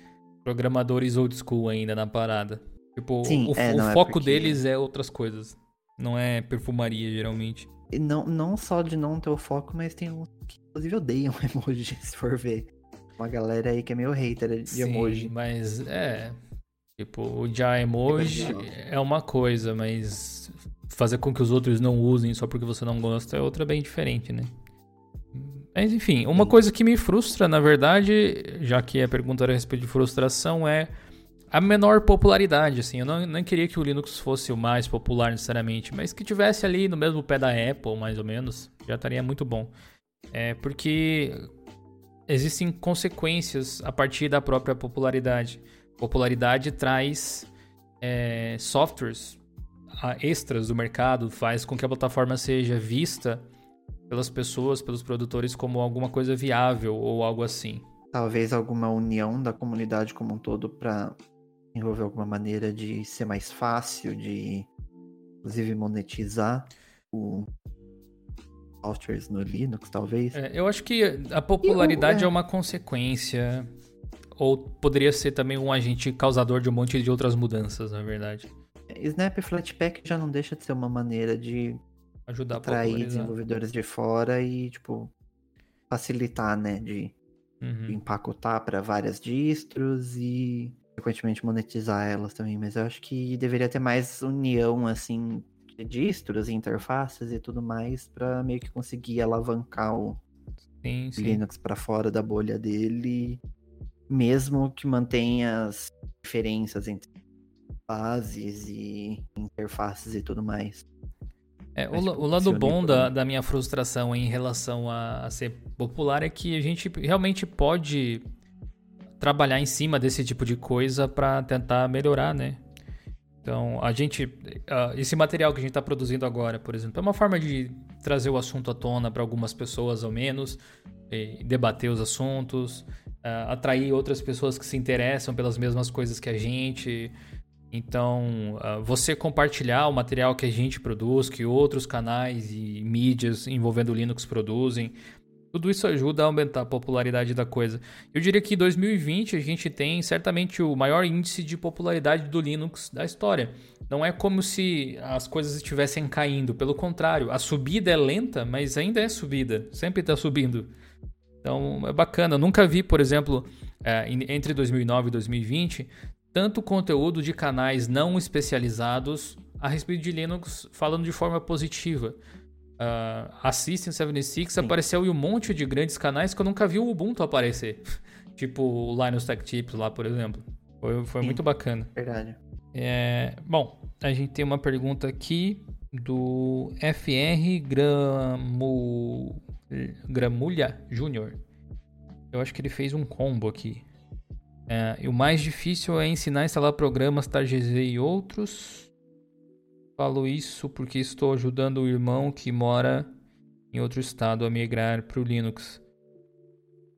programadores old school ainda na parada. Tipo, Sim, o, é, o foco porque... deles é outras coisas. Não é perfumaria, geralmente. E não, não só de não ter o foco, mas tem uns que inclusive odeiam <laughs> emoji, se for ver. Uma galera aí que é meio hater de Sim, emoji. Mas é. Tipo, odiar emoji é uma coisa, mas fazer com que os outros não usem só porque você não gosta é outra bem diferente, né? Mas enfim, uma coisa que me frustra, na verdade, já que a pergunta era a respeito de frustração, é a menor popularidade, assim. Eu não, não queria que o Linux fosse o mais popular necessariamente, mas que tivesse ali no mesmo pé da Apple, mais ou menos, já estaria muito bom. É porque existem consequências a partir da própria popularidade. Popularidade traz é, softwares extras do mercado, faz com que a plataforma seja vista pelas pessoas, pelos produtores como alguma coisa viável ou algo assim. Talvez alguma união da comunidade como um todo para desenvolver alguma maneira de ser mais fácil, de inclusive monetizar o softwares no Linux, talvez. É, eu acho que a popularidade eu, é... é uma consequência, ou poderia ser também um agente causador de um monte de outras mudanças, na verdade. Snap Flatpak já não deixa de ser uma maneira de ajudar atrair desenvolvedores de fora e, tipo, facilitar, né, de, uhum. de empacotar para várias distros e frequentemente monetizar elas também, mas eu acho que deveria ter mais união, assim, de distros, interfaces e tudo mais, para meio que conseguir alavancar o sim, sim. Linux para fora da bolha dele, mesmo que mantenha as diferenças entre bases e interfaces e tudo mais. É, o, o, lado bom da, da, minha frustração em relação a, a ser popular é que a gente realmente pode trabalhar em cima desse tipo de coisa para tentar melhorar, né? Então, a gente. Uh, esse material que a gente está produzindo agora, por exemplo, é uma forma de trazer o assunto à tona para algumas pessoas, ao menos, debater os assuntos, uh, atrair outras pessoas que se interessam pelas mesmas coisas que a gente. Então, uh, você compartilhar o material que a gente produz, que outros canais e mídias envolvendo Linux produzem, tudo isso ajuda a aumentar a popularidade da coisa. Eu diria que em 2020 a gente tem certamente o maior índice de popularidade do Linux da história. Não é como se as coisas estivessem caindo, pelo contrário, a subida é lenta, mas ainda é subida, sempre está subindo. Então é bacana. Eu nunca vi, por exemplo, é, entre 2009 e 2020, tanto conteúdo de canais não especializados a respeito de Linux falando de forma positiva uh, a System 76 Sim. apareceu em um monte de grandes canais que eu nunca vi o Ubuntu aparecer. <laughs> tipo o Linus Tech Tips lá, por exemplo. Foi, foi muito bacana. Verdade. É, bom, a gente tem uma pergunta aqui do FR Gramu, Gramulha Júnior. Eu acho que ele fez um combo aqui. É, e o mais difícil é ensinar a instalar programas TarGZ e outros. Falo isso porque estou ajudando o irmão que mora em outro estado a migrar para o Linux.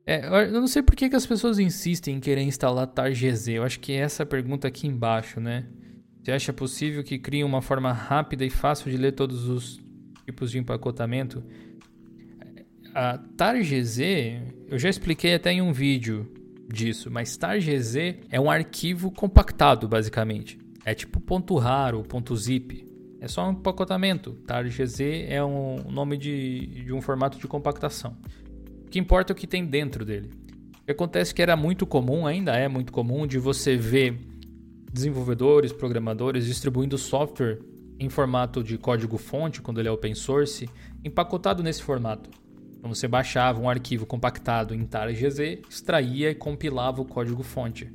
É, eu não sei por que, que as pessoas insistem em querer instalar TarGZ. Eu acho que é essa pergunta aqui embaixo, né? Você acha possível que crie uma forma rápida e fácil de ler todos os tipos de empacotamento? A TarGZ, eu já expliquei até em um vídeo disso, mas TarGZ é um arquivo compactado, basicamente. É tipo ponto raro, ponto zip. É só um empacotamento. TarGZ é um nome de, de um formato de compactação. O que importa é o que tem dentro dele. O que acontece é que era muito comum, ainda é muito comum, de você ver desenvolvedores, programadores distribuindo software em formato de código-fonte, quando ele é open source, empacotado nesse formato. Então você baixava um arquivo compactado em TarGZ, extraía e compilava o código-fonte.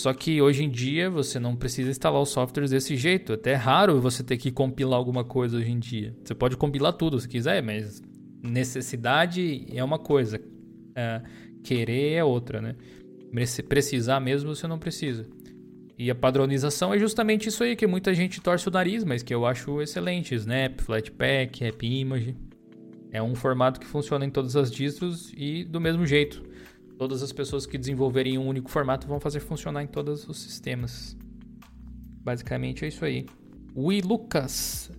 Só que hoje em dia você não precisa instalar os softwares desse jeito. Até é raro você ter que compilar alguma coisa hoje em dia. Você pode compilar tudo se quiser, mas necessidade é uma coisa, é, querer é outra, né? Precisar mesmo você não precisa. E a padronização é justamente isso aí que muita gente torce o nariz, mas que eu acho excelente. Snap, Flatpak, AppImage. É um formato que funciona em todas as distros e do mesmo jeito. Todas as pessoas que desenvolverem um único formato vão fazer funcionar em todos os sistemas. Basicamente é isso aí. Ui Lucas,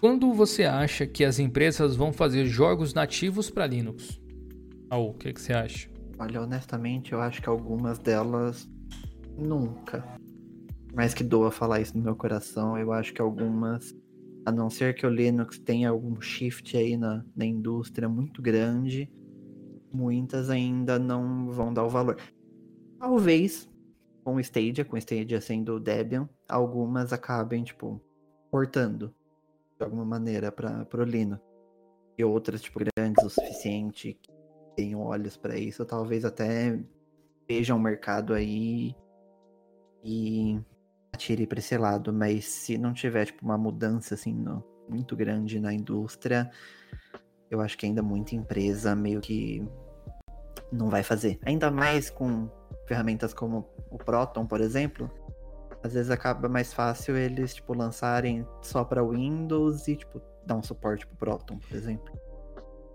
quando você acha que as empresas vão fazer jogos nativos para Linux? Ou o que, que você acha? Olha, honestamente, eu acho que algumas delas nunca. Mais que doa falar isso no meu coração, eu acho que algumas, a não ser que o Linux tenha algum shift aí na, na indústria muito grande, muitas ainda não vão dar o valor. Talvez com Stadia, com Stadia sendo Debian, algumas acabem, tipo, portando de alguma maneira para o Linux. E outras, tipo, grandes o suficiente, que tenham olhos para isso, talvez até vejam o mercado aí e atire para esse lado. Mas se não tiver, tipo, uma mudança, assim, no, muito grande na indústria, eu acho que ainda muita empresa meio que não vai fazer. Ainda mais com ferramentas como o Proton, por exemplo. Às vezes acaba mais fácil eles, tipo, lançarem só para Windows e, tipo, dar um suporte pro Proton, por exemplo.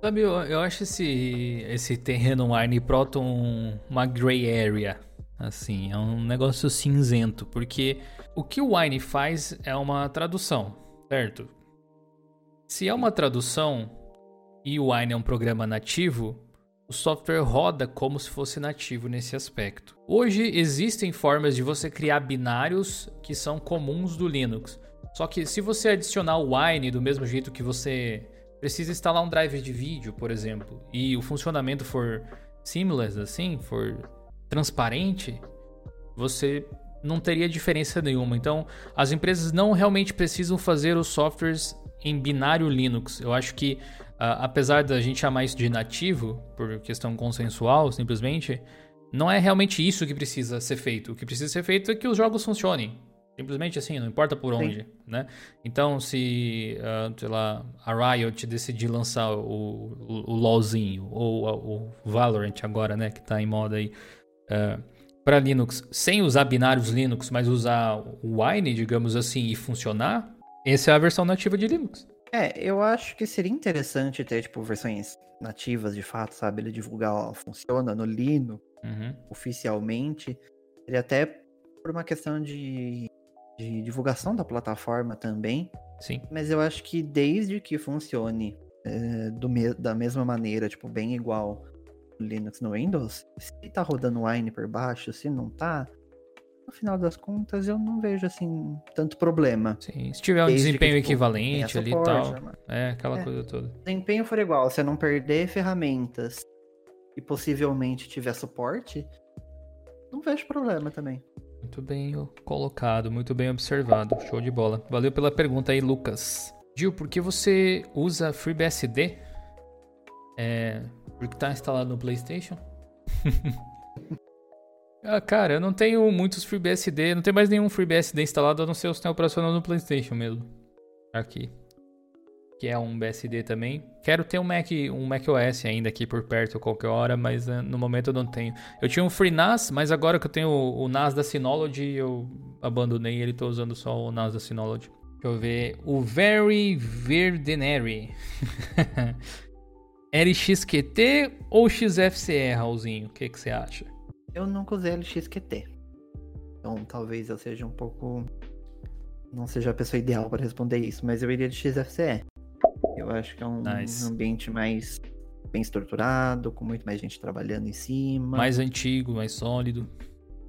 Sabe, eu, eu acho esse, esse terreno Wine Proton uma gray area. Assim, é um negócio cinzento. Porque o que o Wine faz é uma tradução, certo? Se é uma tradução Wine é um programa nativo, o software roda como se fosse nativo nesse aspecto. Hoje existem formas de você criar binários que são comuns do Linux. Só que se você adicionar o Wine do mesmo jeito que você precisa instalar um driver de vídeo, por exemplo, e o funcionamento for seamless assim, for transparente, você não teria diferença nenhuma. Então, as empresas não realmente precisam fazer os softwares em binário Linux. Eu acho que apesar da gente chamar isso de nativo, por questão consensual, simplesmente, não é realmente isso que precisa ser feito. O que precisa ser feito é que os jogos funcionem. Simplesmente assim, não importa por onde, Sim. né? Então, se, uh, sei lá, a Riot decidir lançar o, o, o LoLzinho, ou o Valorant agora, né, que tá em moda aí, uh, para Linux sem usar binários Linux, mas usar o Wine, digamos assim, e funcionar, essa é a versão nativa de Linux. É, eu acho que seria interessante ter, tipo, versões nativas de fato, sabe? Ele divulgar, ó, funciona no Linux uhum. oficialmente. Seria até por uma questão de, de divulgação da plataforma também. Sim. Mas eu acho que desde que funcione é, do me da mesma maneira, tipo, bem igual Linux no Windows, se tá rodando Wine por baixo, se não tá, no final das contas eu não vejo assim tanto problema. Sim, se tiver um Desde desempenho que, tipo, equivalente ali e tal. É, aquela é, coisa toda. Se desempenho for igual, se não perder ferramentas e possivelmente tiver suporte, não vejo problema também. Muito bem colocado, muito bem observado. Show de bola. Valeu pela pergunta aí, Lucas. Gil, por que você usa FreeBSD? É, porque tá instalado no PlayStation? <laughs> ah, cara, eu não tenho muitos FreeBSD, não tem mais nenhum FreeBSD instalado, a não ser o sistema operacional no PlayStation mesmo. Aqui. Que é um BSD também. Quero ter um Mac, um Mac OS ainda aqui por perto qualquer hora, mas uh, no momento eu não tenho. Eu tinha um FreeNAS, mas agora que eu tenho o, NAS da Synology, eu abandonei ele, tô usando só o NAS da Synology. Deixa eu ver. O Very Verdenary. LXQT <laughs> ou XFCE, Raulzinho? O que você acha? Eu nunca usei LXQT. Então talvez eu seja um pouco. Não seja a pessoa ideal para responder isso, mas eu iria de XFCE. Eu acho que é um nice. ambiente mais bem estruturado, com muito mais gente trabalhando em cima. Mais antigo, mais sólido.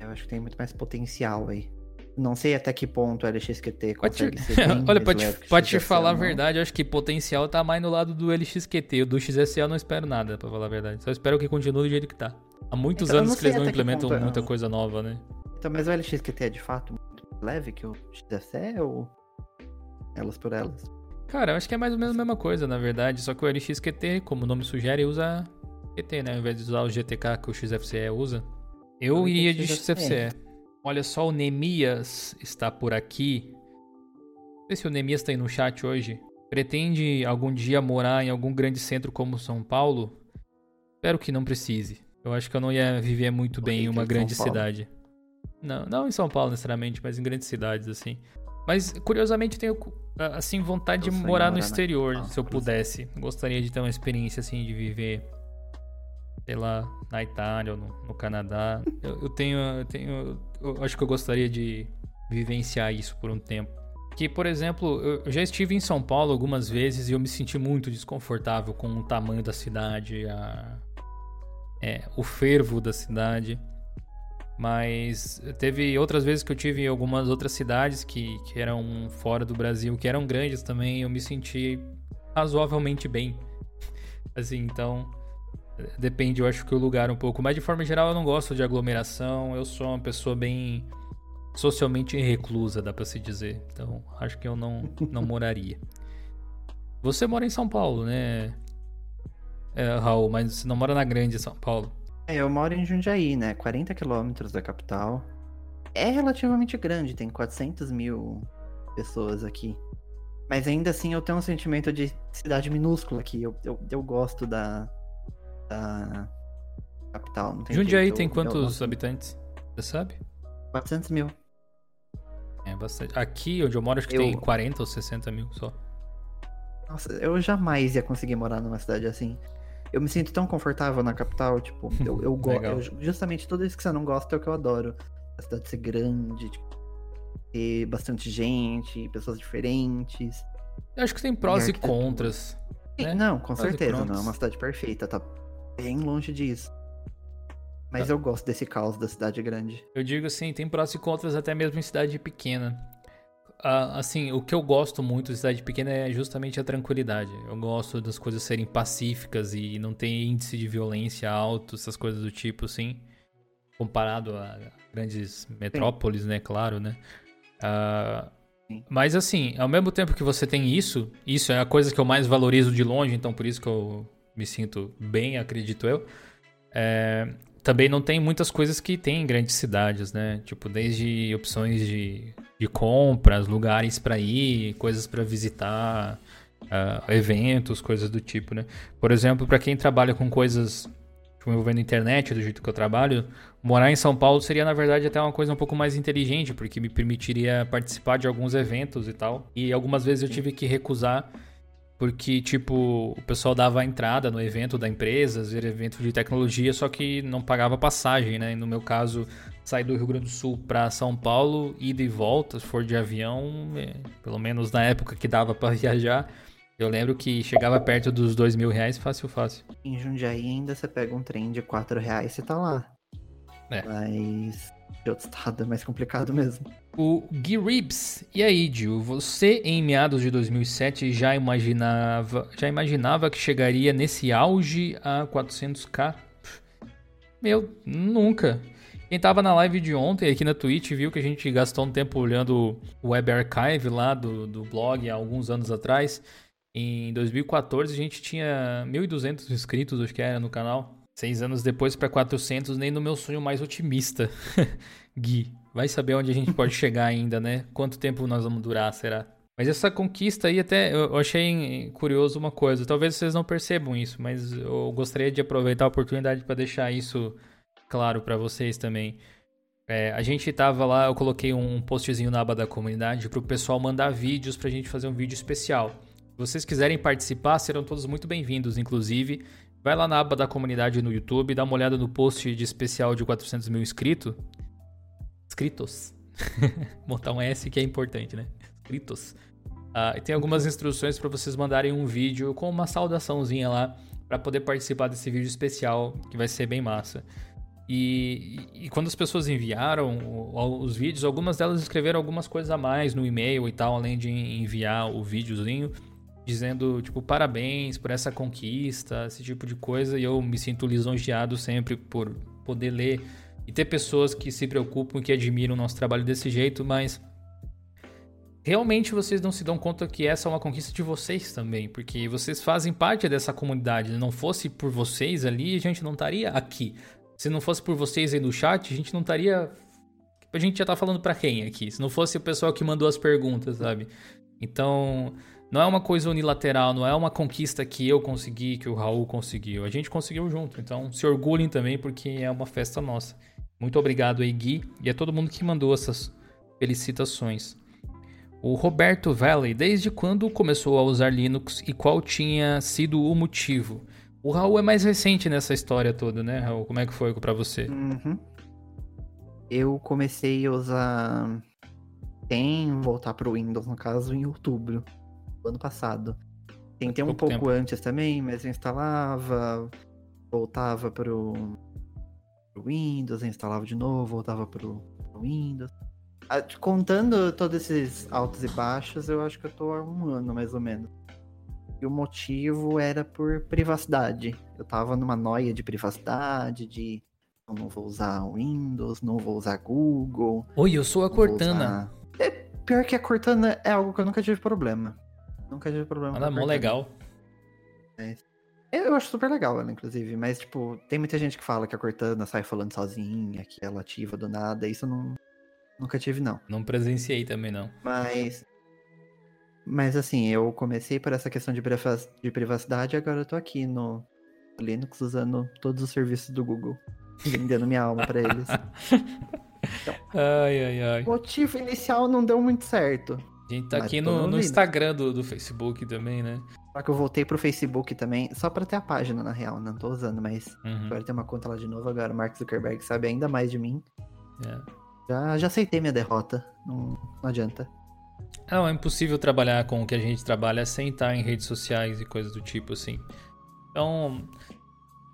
Eu acho que tem muito mais potencial aí. Não sei até que ponto o LXQT consegue ser bem <laughs> Olha, pra te, falar a verdade, eu acho que potencial tá mais no lado do LXQT. O do XSL eu não espero nada, pra falar a verdade. Só espero que continue do jeito que tá. Há muitos então, anos que eles não implementam ponto, muita não. coisa nova, né? Então, mas o LXQT é de fato muito leve que o XSE ou elas por elas? Cara, eu acho que é mais ou menos a mesma coisa, na verdade. Só que o LXQT, como o nome sugere, usa QT, né? Ao invés de usar o GTK que o XFCE usa. Eu iria de XFCE. Olha só, o Nemias está por aqui. Não sei se o Nemias está aí no chat hoje. Pretende algum dia morar em algum grande centro como São Paulo? Espero que não precise. Eu acho que eu não ia viver muito bem em uma grande cidade. Não, não em São Paulo necessariamente, mas em grandes cidades assim. Mas curiosamente tenho assim vontade de morar no exterior, se eu pudesse. Gostaria de ter uma experiência assim de viver sei lá, na Itália ou no, no Canadá. Eu, eu, tenho, eu tenho, eu acho que eu gostaria de vivenciar isso por um tempo. Que, por exemplo, eu já estive em São Paulo algumas vezes e eu me senti muito desconfortável com o tamanho da cidade, a, é, o fervo da cidade. Mas teve outras vezes que eu tive em algumas outras cidades que, que eram fora do Brasil, que eram grandes também, eu me senti razoavelmente bem. <laughs> Assim, então Depende, eu acho que o lugar um pouco. Mas de forma geral, eu não gosto de aglomeração. Eu sou uma pessoa bem socialmente reclusa, dá para se dizer. Então, acho que eu não, não moraria. Você mora em São Paulo, né, é, Raul? Mas você não mora na grande São Paulo. É, eu moro em Jundiaí, né? 40 quilômetros da capital. É relativamente grande, tem 400 mil pessoas aqui. Mas ainda assim eu tenho um sentimento de cidade minúscula aqui. Eu, eu, eu gosto da, da capital. Não tem Jundiaí tem quantos habitantes? Você sabe? 400 mil. É bastante. Aqui onde eu moro, acho que eu... tem 40 ou 60 mil só. Nossa, eu jamais ia conseguir morar numa cidade assim. Eu me sinto tão confortável na capital, tipo, <laughs> eu, eu gosto. Justamente tudo isso que você não gosta é o que eu adoro. A cidade ser grande, tipo, ter bastante gente, pessoas diferentes. Eu acho que tem prós e, e contras. Sim, né? Não, com prós certeza, não é uma cidade perfeita, tá bem longe disso. Mas ah. eu gosto desse caos da cidade grande. Eu digo assim, tem prós e contras até mesmo em cidade pequena. Assim, o que eu gosto muito de cidade pequena é justamente a tranquilidade. Eu gosto das coisas serem pacíficas e não ter índice de violência alto, essas coisas do tipo, assim. Comparado a grandes metrópoles, Sim. né? Claro, né? Ah, mas assim, ao mesmo tempo que você tem isso, isso é a coisa que eu mais valorizo de longe, então por isso que eu me sinto bem, acredito eu. É, também não tem muitas coisas que tem em grandes cidades, né? Tipo, desde opções de, de compras, lugares para ir, coisas para visitar, uh, eventos, coisas do tipo, né? Por exemplo, para quem trabalha com coisas tipo, envolvendo internet, do jeito que eu trabalho, morar em São Paulo seria, na verdade, até uma coisa um pouco mais inteligente, porque me permitiria participar de alguns eventos e tal. E algumas vezes eu tive que recusar, porque, tipo, o pessoal dava a entrada no evento da empresa, vezes evento de tecnologia, só que não pagava passagem, né? E no meu caso, sair do Rio Grande do Sul para São Paulo, ida e volta, se for de avião, é, pelo menos na época que dava para <laughs> viajar, eu lembro que chegava perto dos dois mil reais fácil, fácil. Em Jundiaí ainda você pega um trem de quatro reais e você tá lá. É. Mas estado é mais complicado mesmo. O Gui Ribs, e aí, Gil, você em meados de 2007 já imaginava, já imaginava que chegaria nesse auge a 400k? Meu, nunca. Quem tava na live de ontem aqui na Twitch viu que a gente gastou um tempo olhando o Web Archive lá do, do blog há alguns anos atrás. Em 2014 a gente tinha 1.200 inscritos, acho que era, no canal. Seis anos depois para 400, nem no meu sonho mais otimista. <laughs> Gui, vai saber onde a gente pode <laughs> chegar ainda, né? Quanto tempo nós vamos durar, será? Mas essa conquista aí até eu achei curioso uma coisa. Talvez vocês não percebam isso, mas eu gostaria de aproveitar a oportunidade para deixar isso claro para vocês também. É, a gente tava lá, eu coloquei um postzinho na aba da comunidade para o pessoal mandar vídeos para a gente fazer um vídeo especial. Se vocês quiserem participar, serão todos muito bem-vindos. Inclusive, vai lá na aba da comunidade no YouTube, dá uma olhada no post de especial de 400 mil inscritos. <laughs> Inscritos. Montar um S que é importante, né? Inscritos. Uh, tem algumas instruções para vocês mandarem um vídeo com uma saudaçãozinha lá para poder participar desse vídeo especial que vai ser bem massa. E, e, quando as pessoas enviaram os vídeos, algumas delas escreveram algumas coisas a mais no e-mail e tal, além de enviar o videozinho dizendo, tipo, parabéns por essa conquista, esse tipo de coisa, e eu me sinto lisonjeado sempre por poder ler e ter pessoas que se preocupam e que admiram o nosso trabalho desse jeito, mas realmente vocês não se dão conta que essa é uma conquista de vocês também, porque vocês fazem parte dessa comunidade. Se não fosse por vocês ali, a gente não estaria aqui. Se não fosse por vocês aí no chat, a gente não estaria. A gente já tá falando para quem aqui? Se não fosse o pessoal que mandou as perguntas, sabe? Então, não é uma coisa unilateral, não é uma conquista que eu consegui, que o Raul conseguiu. A gente conseguiu junto. Então se orgulhem também, porque é uma festa nossa. Muito obrigado aí, Gui, e a todo mundo que mandou essas felicitações. O Roberto Valley, desde quando começou a usar Linux e qual tinha sido o motivo? O Raul é mais recente nessa história toda, né, Raul? Como é que foi para você? Uhum. Eu comecei a usar. Tem voltar pro Windows, no caso, em outubro ano passado. Tentei um pouco tempo. antes também, mas eu instalava, voltava pro, pro Windows, instalava de novo, voltava pro, pro Windows. Ah, contando todos esses altos e baixos, eu acho que eu tô há um ano mais ou menos. E o motivo era por privacidade. Eu tava numa noia de privacidade, de eu não vou usar Windows, não vou usar Google. Oi, eu sou a Cortana. Usar... É, pior que a Cortana é algo que eu nunca tive problema. Nunca tive problema. Ela é mó legal. É. Eu acho super legal ela, inclusive. Mas, tipo, tem muita gente que fala que a Cortana sai falando sozinha, que ela ativa do nada. Isso eu não, nunca tive, não. Não presenciei também, não. Mas. Mas, assim, eu comecei por essa questão de, de privacidade e agora eu tô aqui no Linux usando todos os serviços do Google. <laughs> Vendendo minha alma para eles. Então, <laughs> ai, ai, ai. O motivo inicial não deu muito certo. A gente tá Mas aqui no, no Instagram do, do Facebook também, né? Só que eu voltei pro Facebook também, só pra ter a página, na real. Não tô usando, mas uhum. agora tem uma conta lá de novo. Agora o Mark Zuckerberg sabe ainda mais de mim. É. Já, já aceitei minha derrota. Não, não adianta. Não, é impossível trabalhar com o que a gente trabalha sem estar em redes sociais e coisas do tipo, assim. Então,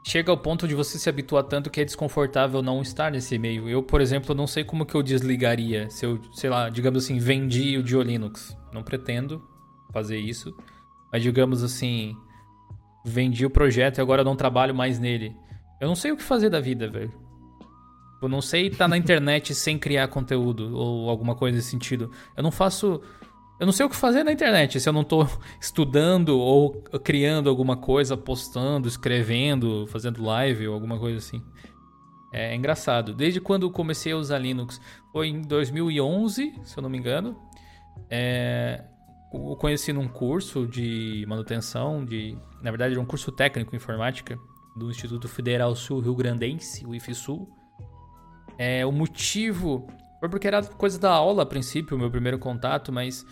chega ao ponto de você se habituar tanto que é desconfortável não estar nesse meio. Eu, por exemplo, não sei como que eu desligaria se eu, sei lá, digamos assim, vendi o Dio Linux. Não pretendo fazer isso. Mas digamos assim, vendi o projeto e agora não trabalho mais nele. Eu não sei o que fazer da vida, velho. Eu não sei estar na <laughs> internet sem criar conteúdo ou alguma coisa nesse sentido. Eu não faço eu não sei o que fazer na internet se eu não estou <laughs> estudando ou criando alguma coisa, postando, escrevendo, fazendo live ou alguma coisa assim. É engraçado. Desde quando comecei a usar Linux? Foi em 2011, se eu não me engano. É, eu conheci num curso de manutenção, de, na verdade era um curso técnico em informática, do Instituto Federal Sul Rio Grandense, o IFSUL. É, o motivo foi porque era coisa da aula a princípio, o meu primeiro contato, mas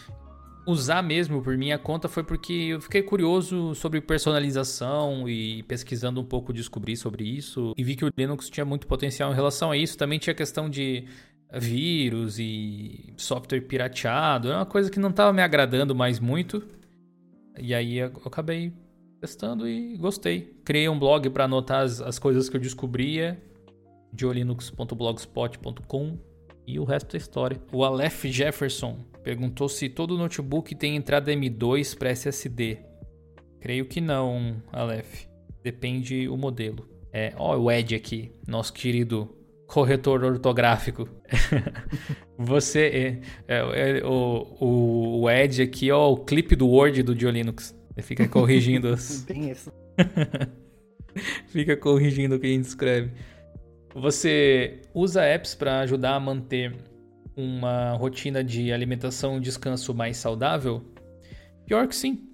usar mesmo por minha conta foi porque eu fiquei curioso sobre personalização e pesquisando um pouco descobri sobre isso e vi que o Linux tinha muito potencial em relação a isso. Também tinha questão de vírus e software pirateado, é uma coisa que não estava me agradando mais muito. E aí eu acabei testando e gostei. Criei um blog para anotar as, as, coisas que eu descobria, diolinux.blogspot.com e o resto é história. O Aleph Jefferson perguntou se todo notebook tem entrada M2 para SSD. Creio que não, Aleph. Depende o modelo. É, ó, o Ed aqui, nosso querido corretor ortográfico. <laughs> Você é, é, é, o, o Ed aqui, ó, o clipe do Word do Diolinux. Ele fica corrigindo as... <laughs> Tem isso. <laughs> fica corrigindo o que a gente escreve. Você usa apps para ajudar a manter uma rotina de alimentação e descanso mais saudável? Pior que sim.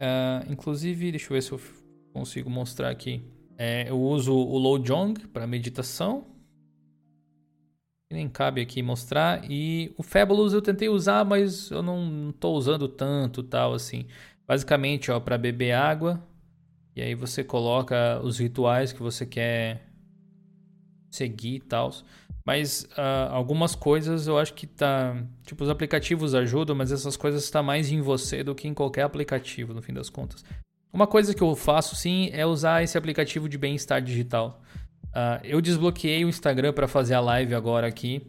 Uh, inclusive, deixa eu ver se eu consigo mostrar aqui. É, eu uso o Lojong para meditação. Nem cabe aqui mostrar. E o Fabulous eu tentei usar, mas eu não estou usando tanto tal assim. Basicamente, ó, para beber água. E aí você coloca os rituais que você quer seguir e tal. Mas uh, algumas coisas eu acho que tá. Tipo, os aplicativos ajudam, mas essas coisas estão tá mais em você do que em qualquer aplicativo, no fim das contas. Uma coisa que eu faço sim é usar esse aplicativo de bem-estar digital. Uh, eu desbloqueei o Instagram para fazer a live agora aqui.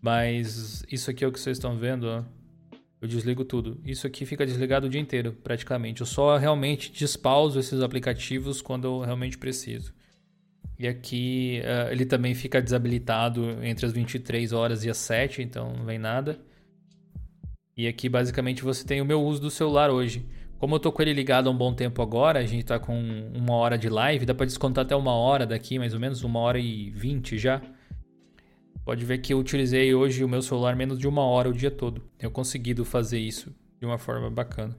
Mas isso aqui é o que vocês estão vendo, ó. Eu desligo tudo. Isso aqui fica desligado o dia inteiro, praticamente. Eu só realmente despauso esses aplicativos quando eu realmente preciso. E aqui uh, ele também fica desabilitado entre as 23 horas e as 7, então não vem nada. E aqui basicamente você tem o meu uso do celular hoje. Como eu tô com ele ligado há um bom tempo agora, a gente tá com uma hora de live, dá para descontar até uma hora daqui, mais ou menos, uma hora e vinte já. Pode ver que eu utilizei hoje o meu celular menos de uma hora o dia todo. Tenho conseguido fazer isso de uma forma bacana.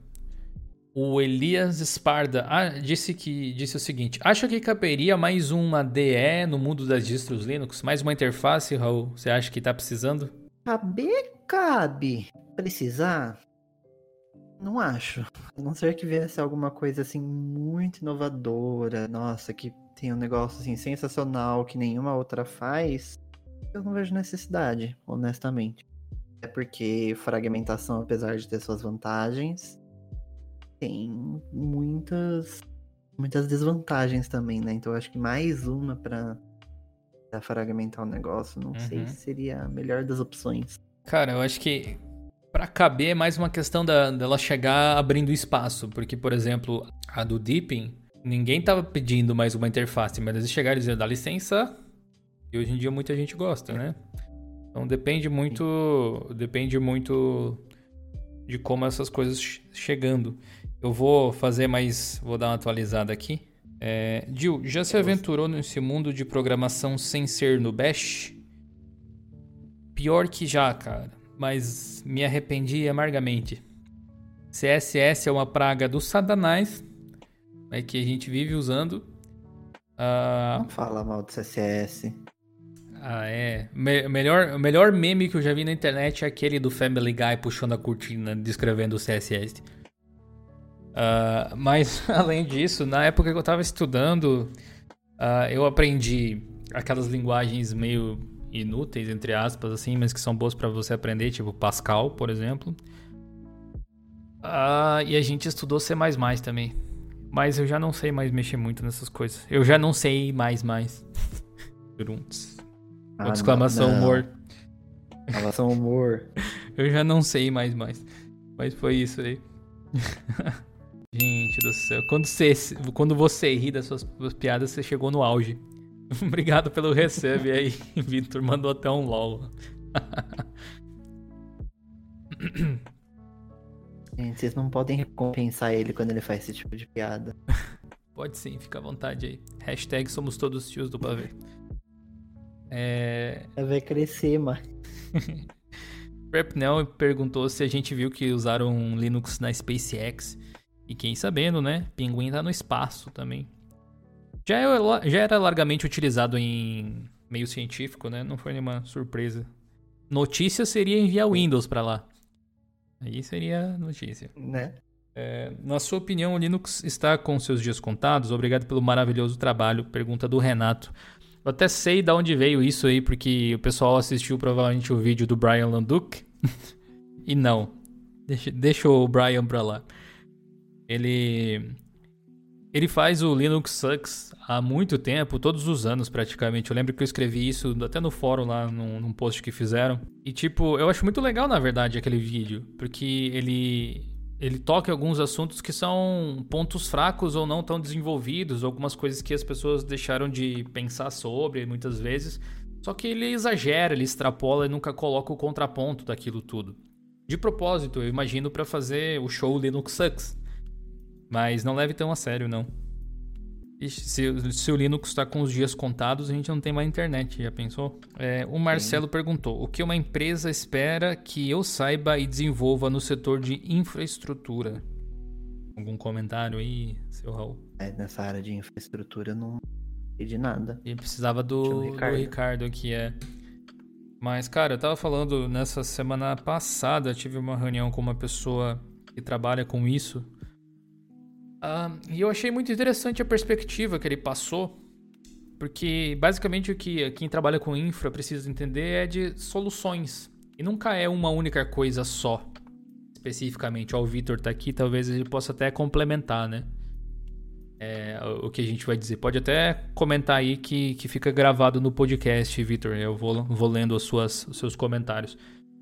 O Elias Sparda ah, disse que disse o seguinte: acha que caberia mais uma DE no mundo das distros Linux? Mais uma interface, Raul? Você acha que está precisando? Caber, cabe. Precisar? Não acho. A não ser que viesse alguma coisa assim muito inovadora, nossa, que tem um negócio assim sensacional que nenhuma outra faz, eu não vejo necessidade, honestamente. É porque fragmentação, apesar de ter suas vantagens, tem muitas muitas desvantagens também, né? Então eu acho que mais uma para fragmentar o negócio, não uhum. sei se seria a melhor das opções. Cara, eu acho que para caber é mais uma questão da, dela chegar abrindo espaço, porque por exemplo, a do Deepin, ninguém tava pedindo mais uma interface, mas eles chegaram dizendo dá licença, e hoje em dia muita gente gosta, né? Então depende muito, depende muito de como essas coisas chegando. Eu vou fazer mais. Vou dar uma atualizada aqui. É, Gil, já se aventurou nesse mundo de programação sem ser no Bash? Pior que já, cara. Mas me arrependi amargamente. CSS é uma praga do Satanás. É que a gente vive usando. Uh... Não fala mal do CSS. Ah, é. Me melhor, o melhor meme que eu já vi na internet é aquele do Family Guy puxando a cortina, descrevendo o CSS. Uh, mas, <laughs> além disso, na época que eu estava estudando, uh, eu aprendi aquelas linguagens meio inúteis, entre aspas, assim, mas que são boas para você aprender, tipo Pascal, por exemplo. Uh, e a gente estudou C++ também. Mas eu já não sei mais mexer muito nessas coisas. Eu já não sei mais mais. <laughs> Grunts. Ah, exclamação não. humor. Exclamação humor. <laughs> eu já não sei mais mais. Mas foi isso aí. Gente do céu. Quando você, quando você ri das suas, piadas, você chegou no auge. <laughs> Obrigado pelo recebe aí. <laughs> Vitor mandou até um LOL. <coughs> Gente, vocês não podem recompensar ele quando ele faz esse tipo de piada. <laughs> Pode sim, fica à vontade aí. Hashtag somos todos tios do pavê. É... Vai crescer, mano. Prepnell perguntou se a gente viu que usaram Linux na SpaceX. Quem sabendo, né? Pinguim tá no espaço também. Já, é, já era largamente utilizado em meio científico, né? Não foi nenhuma surpresa. Notícia seria enviar Windows para lá. Aí seria notícia. Né? É, na sua opinião, o Linux está com seus dias contados? Obrigado pelo maravilhoso trabalho. Pergunta do Renato. Eu até sei de onde veio isso aí, porque o pessoal assistiu provavelmente o vídeo do Brian Landuc. <laughs> e não. Deixa, deixa o Brian pra lá. Ele. Ele faz o Linux Sucks há muito tempo, todos os anos praticamente. Eu lembro que eu escrevi isso até no fórum lá, num, num post que fizeram. E tipo, eu acho muito legal na verdade aquele vídeo, porque ele ele toca alguns assuntos que são pontos fracos ou não tão desenvolvidos, algumas coisas que as pessoas deixaram de pensar sobre muitas vezes. Só que ele exagera, ele extrapola e nunca coloca o contraponto daquilo tudo. De propósito, eu imagino para fazer o show Linux Sucks. Mas não leve tão a sério, não. Ixi, se, se, o Linux está com os dias contados, a gente não tem mais internet, já pensou? É, o Marcelo Sim. perguntou: o que uma empresa espera que eu saiba e desenvolva no setor de infraestrutura? Algum comentário aí, seu Raul? É, nessa área de infraestrutura eu não sei de nada. E precisava do Ricardo. do Ricardo aqui, é. Mas, cara, eu tava falando nessa semana passada, tive uma reunião com uma pessoa que trabalha com isso E eu achei muito interessante a perspectiva que ele passou, porque basicamente o que quem trabalha com infra precisa entender é de soluções. E nunca é uma única coisa só. Especificamente, ó, o Vitor tá aqui, talvez ele possa até complementar, né? É, o que a gente vai dizer. Pode até comentar aí que, que fica gravado no podcast, Vitor. Eu vou, vou lendo as suas, os seus comentários.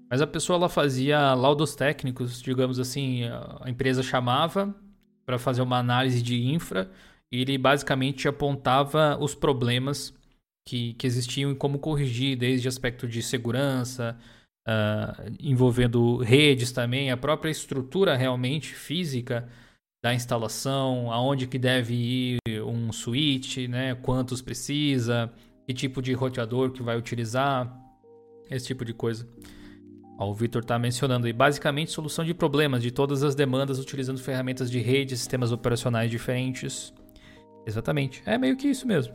Mas a pessoa ela fazia laudos técnicos, digamos assim, a empresa chamava, para fazer uma análise de infra e ele basicamente apontava os problemas que, que existiam e como corrigir, desde aspecto de segurança, uh, envolvendo redes também, a própria estrutura realmente física da instalação, aonde que deve ir um switch, né, quantos precisa, que tipo de roteador que vai utilizar, esse tipo de coisa. O Vitor está mencionando aí, basicamente solução de problemas de todas as demandas utilizando ferramentas de rede, sistemas operacionais diferentes. Exatamente, é meio que isso mesmo.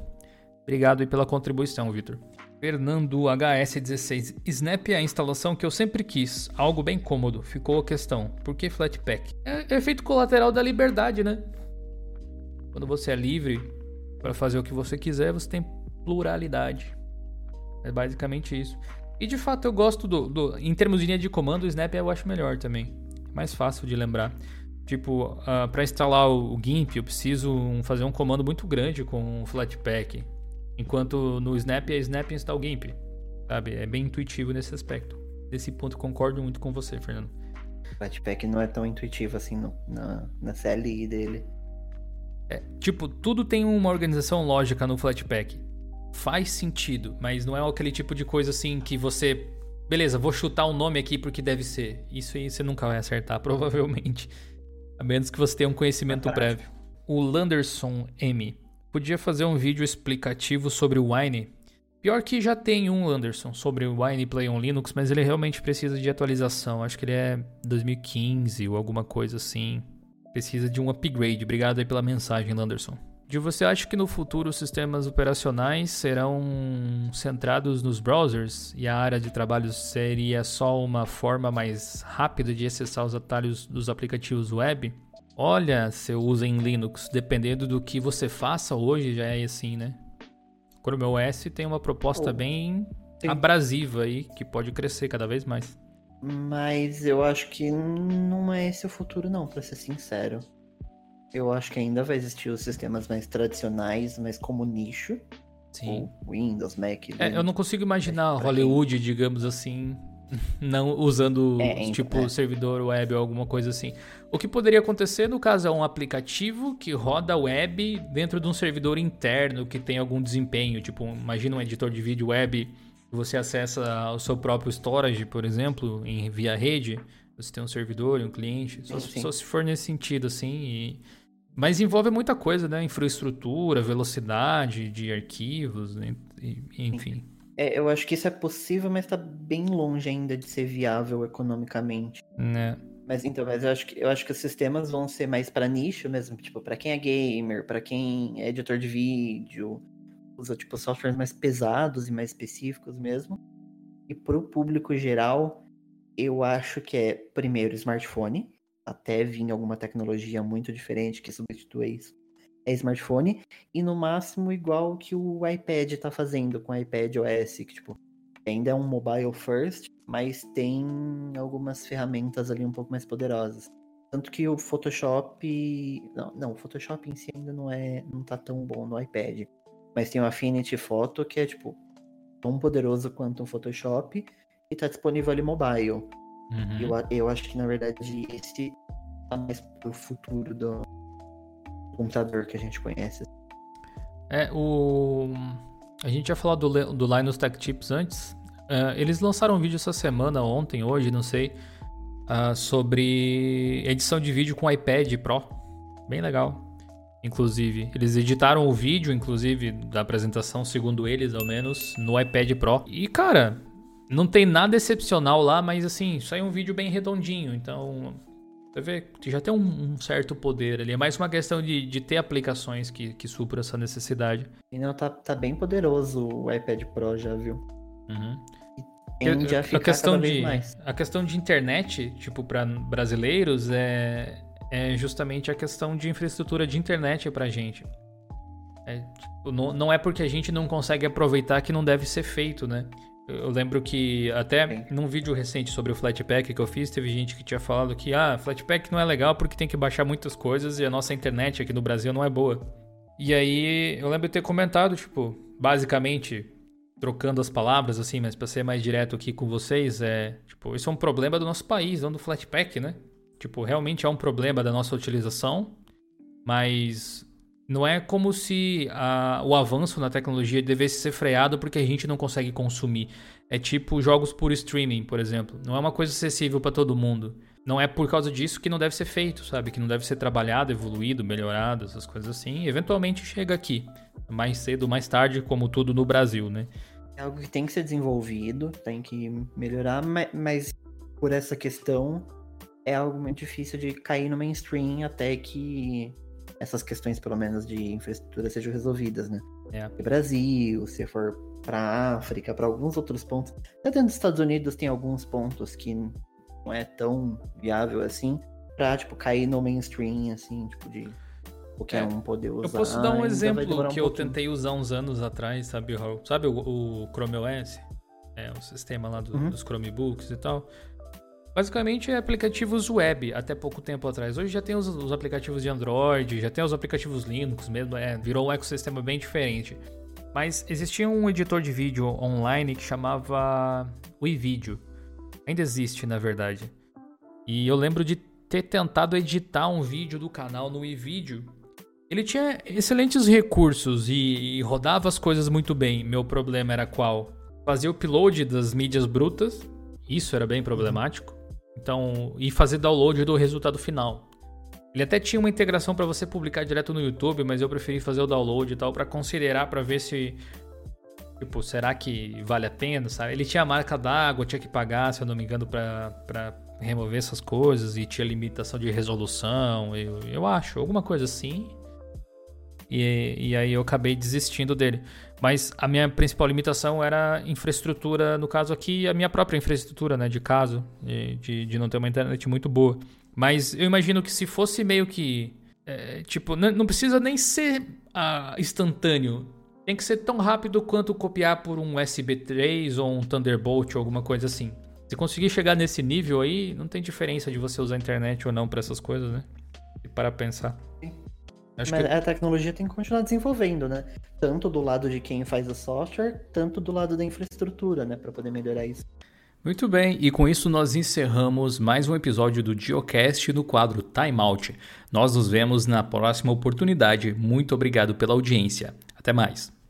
Obrigado aí pela contribuição, Vitor. Fernando HS16. Snap é a instalação que eu sempre quis, algo bem cômodo. Ficou a questão, por que Flatpak? É efeito colateral da liberdade, né? Quando você é livre para fazer o que você quiser, você tem pluralidade. É basicamente isso. E de fato eu gosto do, do, Em termos de linha de comando, o Snap eu acho melhor também. É mais fácil de lembrar. Tipo, uh, ah, para instalar o, o, GIMP, eu preciso um, fazer um comando muito grande com o Flatpak. Enquanto no Snap é Snap install GIMP. Sabe? É bem intuitivo nesse aspecto. Nesse ponto concordo muito com você, Fernando. O Flatpak não é tão intuitivo assim no, na, na CLI dele. É, tipo, tudo tem uma organização lógica no Flatpak faz sentido, mas não é aquele tipo de coisa assim que você. Beleza, vou chutar o um nome aqui porque deve ser. Isso aí você nunca vai acertar, <laughs> provavelmente. A menos que você tenha um conhecimento é prévio. O Landerson M. Podia fazer um vídeo explicativo sobre o Wine. Pior que já tem um Anderson sobre o Wine Play on Linux, mas ele realmente precisa de atualização. Acho que ele é 2015 ou alguma coisa assim. Precisa de um upgrade. Obrigado aí pela mensagem, Landerson. De você acha que no futuro os sistemas operacionais serão centrados nos browsers e a área de trabalho seria só uma forma mais rápida de acessar os atalhos dos aplicativos web? Olha, você usa em Linux, dependendo do que você faça hoje, já é assim, né? O Chrome OS tem uma proposta oh, bem sim. abrasiva aí, que pode crescer cada vez mais. Mas eu acho que não é esse o futuro, não, para ser sincero. Eu acho que ainda vai existir os sistemas mais tradicionais, mas como nicho. Sim. Windows, Mac. É, eu não consigo imaginar Hollywood, quem... digamos assim, <laughs> não usando é, então, tipo é. servidor web ou alguma coisa assim. O que poderia acontecer no caso é um aplicativo que roda web dentro de um servidor interno que tem algum desempenho. Tipo, imagina um editor de vídeo web você acessa o seu próprio storage, por exemplo, em via rede. Você tem um servidor e um cliente. Só, só se for nesse sentido, assim. E mas envolve muita coisa, né? Infraestrutura, velocidade de arquivos, né? enfim. É, eu acho que isso é possível, mas está bem longe ainda de ser viável economicamente. Né? Mas então, mas eu acho que eu acho que os sistemas vão ser mais para nicho mesmo, tipo, para quem é gamer, para quem é editor de vídeo, usa tipo softwares mais pesados e mais específicos mesmo. E para o público geral, eu acho que é primeiro smartphone, até vir alguma tecnologia muito diferente que substitua isso. É smartphone e no máximo igual que o iPad está fazendo com o iPad OS, que tipo, ainda é um mobile first, mas tem algumas ferramentas ali um pouco mais poderosas. Tanto que o Photoshop. Não, não, o Photoshop em si ainda não é. não tá tão bom no iPad. Mas tem o Affinity Photo, que é tipo tão poderoso quanto o Photoshop e tá disponível ali mobile. Uhum. Eu, eu acho que na verdade esse mais pro futuro do computador que a gente conhece. É, o. A gente já falou do, do Linus Tech Tips antes. Uh, eles lançaram um vídeo essa semana, ontem, hoje, não sei, uh, sobre edição de vídeo com iPad Pro. Bem legal. Inclusive, eles editaram o vídeo, inclusive, da apresentação, segundo eles, ao menos, no iPad Pro. E, cara, não tem nada excepcional lá, mas assim, sai um vídeo bem redondinho. Então, que já tem um, um, certo poder ali. É mais uma questão de, de ter aplicações que, que supram essa necessidade. E não, tá, tá bem poderoso o iPad Pro, já viu? Uhum tende a, a questão de a questão de internet tipo para brasileiros é é justamente a questão de infraestrutura de internet para gente é, tipo, não, não é porque a gente não consegue aproveitar que não deve ser feito né eu lembro que até num vídeo recente sobre o Flatpak que eu fiz, teve gente que tinha falado que ah, Flatpak não é legal porque tem que baixar muitas coisas e a nossa internet aqui no Brasil não é boa. E aí eu lembro de ter comentado, tipo, basicamente, trocando as palavras, assim, mas para ser mais direto aqui com vocês, é, tipo, isso é um problema do nosso país, não do Flatpak, né? Tipo, realmente é um problema da nossa utilização, mas não é como se a, o avanço na tecnologia devesse ser freado porque a gente não consegue consumir. É tipo jogos por streaming, por exemplo. Não é uma coisa acessível para todo mundo. Não é por causa disso que não deve ser feito, sabe? Que não deve ser trabalhado, evoluído, melhorado, essas coisas assim. E eventualmente chega aqui. Mais cedo, mais tarde, como tudo no Brasil, né? É algo que tem que ser desenvolvido, tem que melhorar, mas por essa questão é algo muito difícil de cair no mainstream até que essas questões, pelo menos, de infraestrutura sejam resolvidas, né? É. Brasil, se for para África, para alguns outros pontos. Até dentro dos Estados Unidos tem alguns pontos que não é tão viável assim, pra, tipo, cair no mainstream, assim, tipo, de qualquer é, um poder usar. Eu posso dar um exemplo que um eu pouquinho. tentei usar uns anos atrás, sabe? Sabe o, o Chrome OS? É, o sistema lá do, uhum. dos Chromebooks e tal. Basicamente é aplicativos web até pouco tempo atrás. Hoje já tem os, os, aplicativos de Android, já tem os aplicativos Linux mesmo, é, virou um ecossistema bem diferente. Mas existia um editor de vídeo online que chamava WeVideo. Ainda existe, na verdade. E eu lembro de ter tentado editar um vídeo do canal no WeVideo. Ele tinha excelentes recursos e, e rodava as coisas muito bem. Meu problema era qual? Fazer o upload das mídias brutas. Isso era bem problemático então, e fazer download do resultado final. Ele até tinha uma integração para você publicar direto no YouTube, mas eu preferi fazer o download e tal para considerar para ver se tipo, será que vale a pena, sabe? Ele tinha a marca d'água, tinha que pagar, se eu não me engano, para remover essas coisas e tinha limitação de resolução, eu, eu acho, alguma coisa assim. E, e aí eu acabei desistindo dele. Mas a minha principal limitação era infraestrutura, no caso aqui, a minha própria infraestrutura, né, de caso, de, de não ter uma internet muito boa. Mas eu imagino que se fosse meio que. É, tipo, não, precisa nem ser ah, instantâneo. Tem que ser tão rápido quanto copiar por um USB 3 ou um Thunderbolt ou alguma coisa assim. Se conseguir chegar nesse nível aí, não tem diferença de você usar internet ou não para essas coisas, né? E para pensar. Acho Mas que... a tecnologia tem que continuar desenvolvendo, né? Tanto do lado de quem faz o software, tanto do lado da infraestrutura, né? Para poder melhorar isso. Muito bem, e com isso nós encerramos mais um episódio do Geocast no quadro Time Out. Nós nos vemos na próxima oportunidade. Muito obrigado pela audiência. Até mais.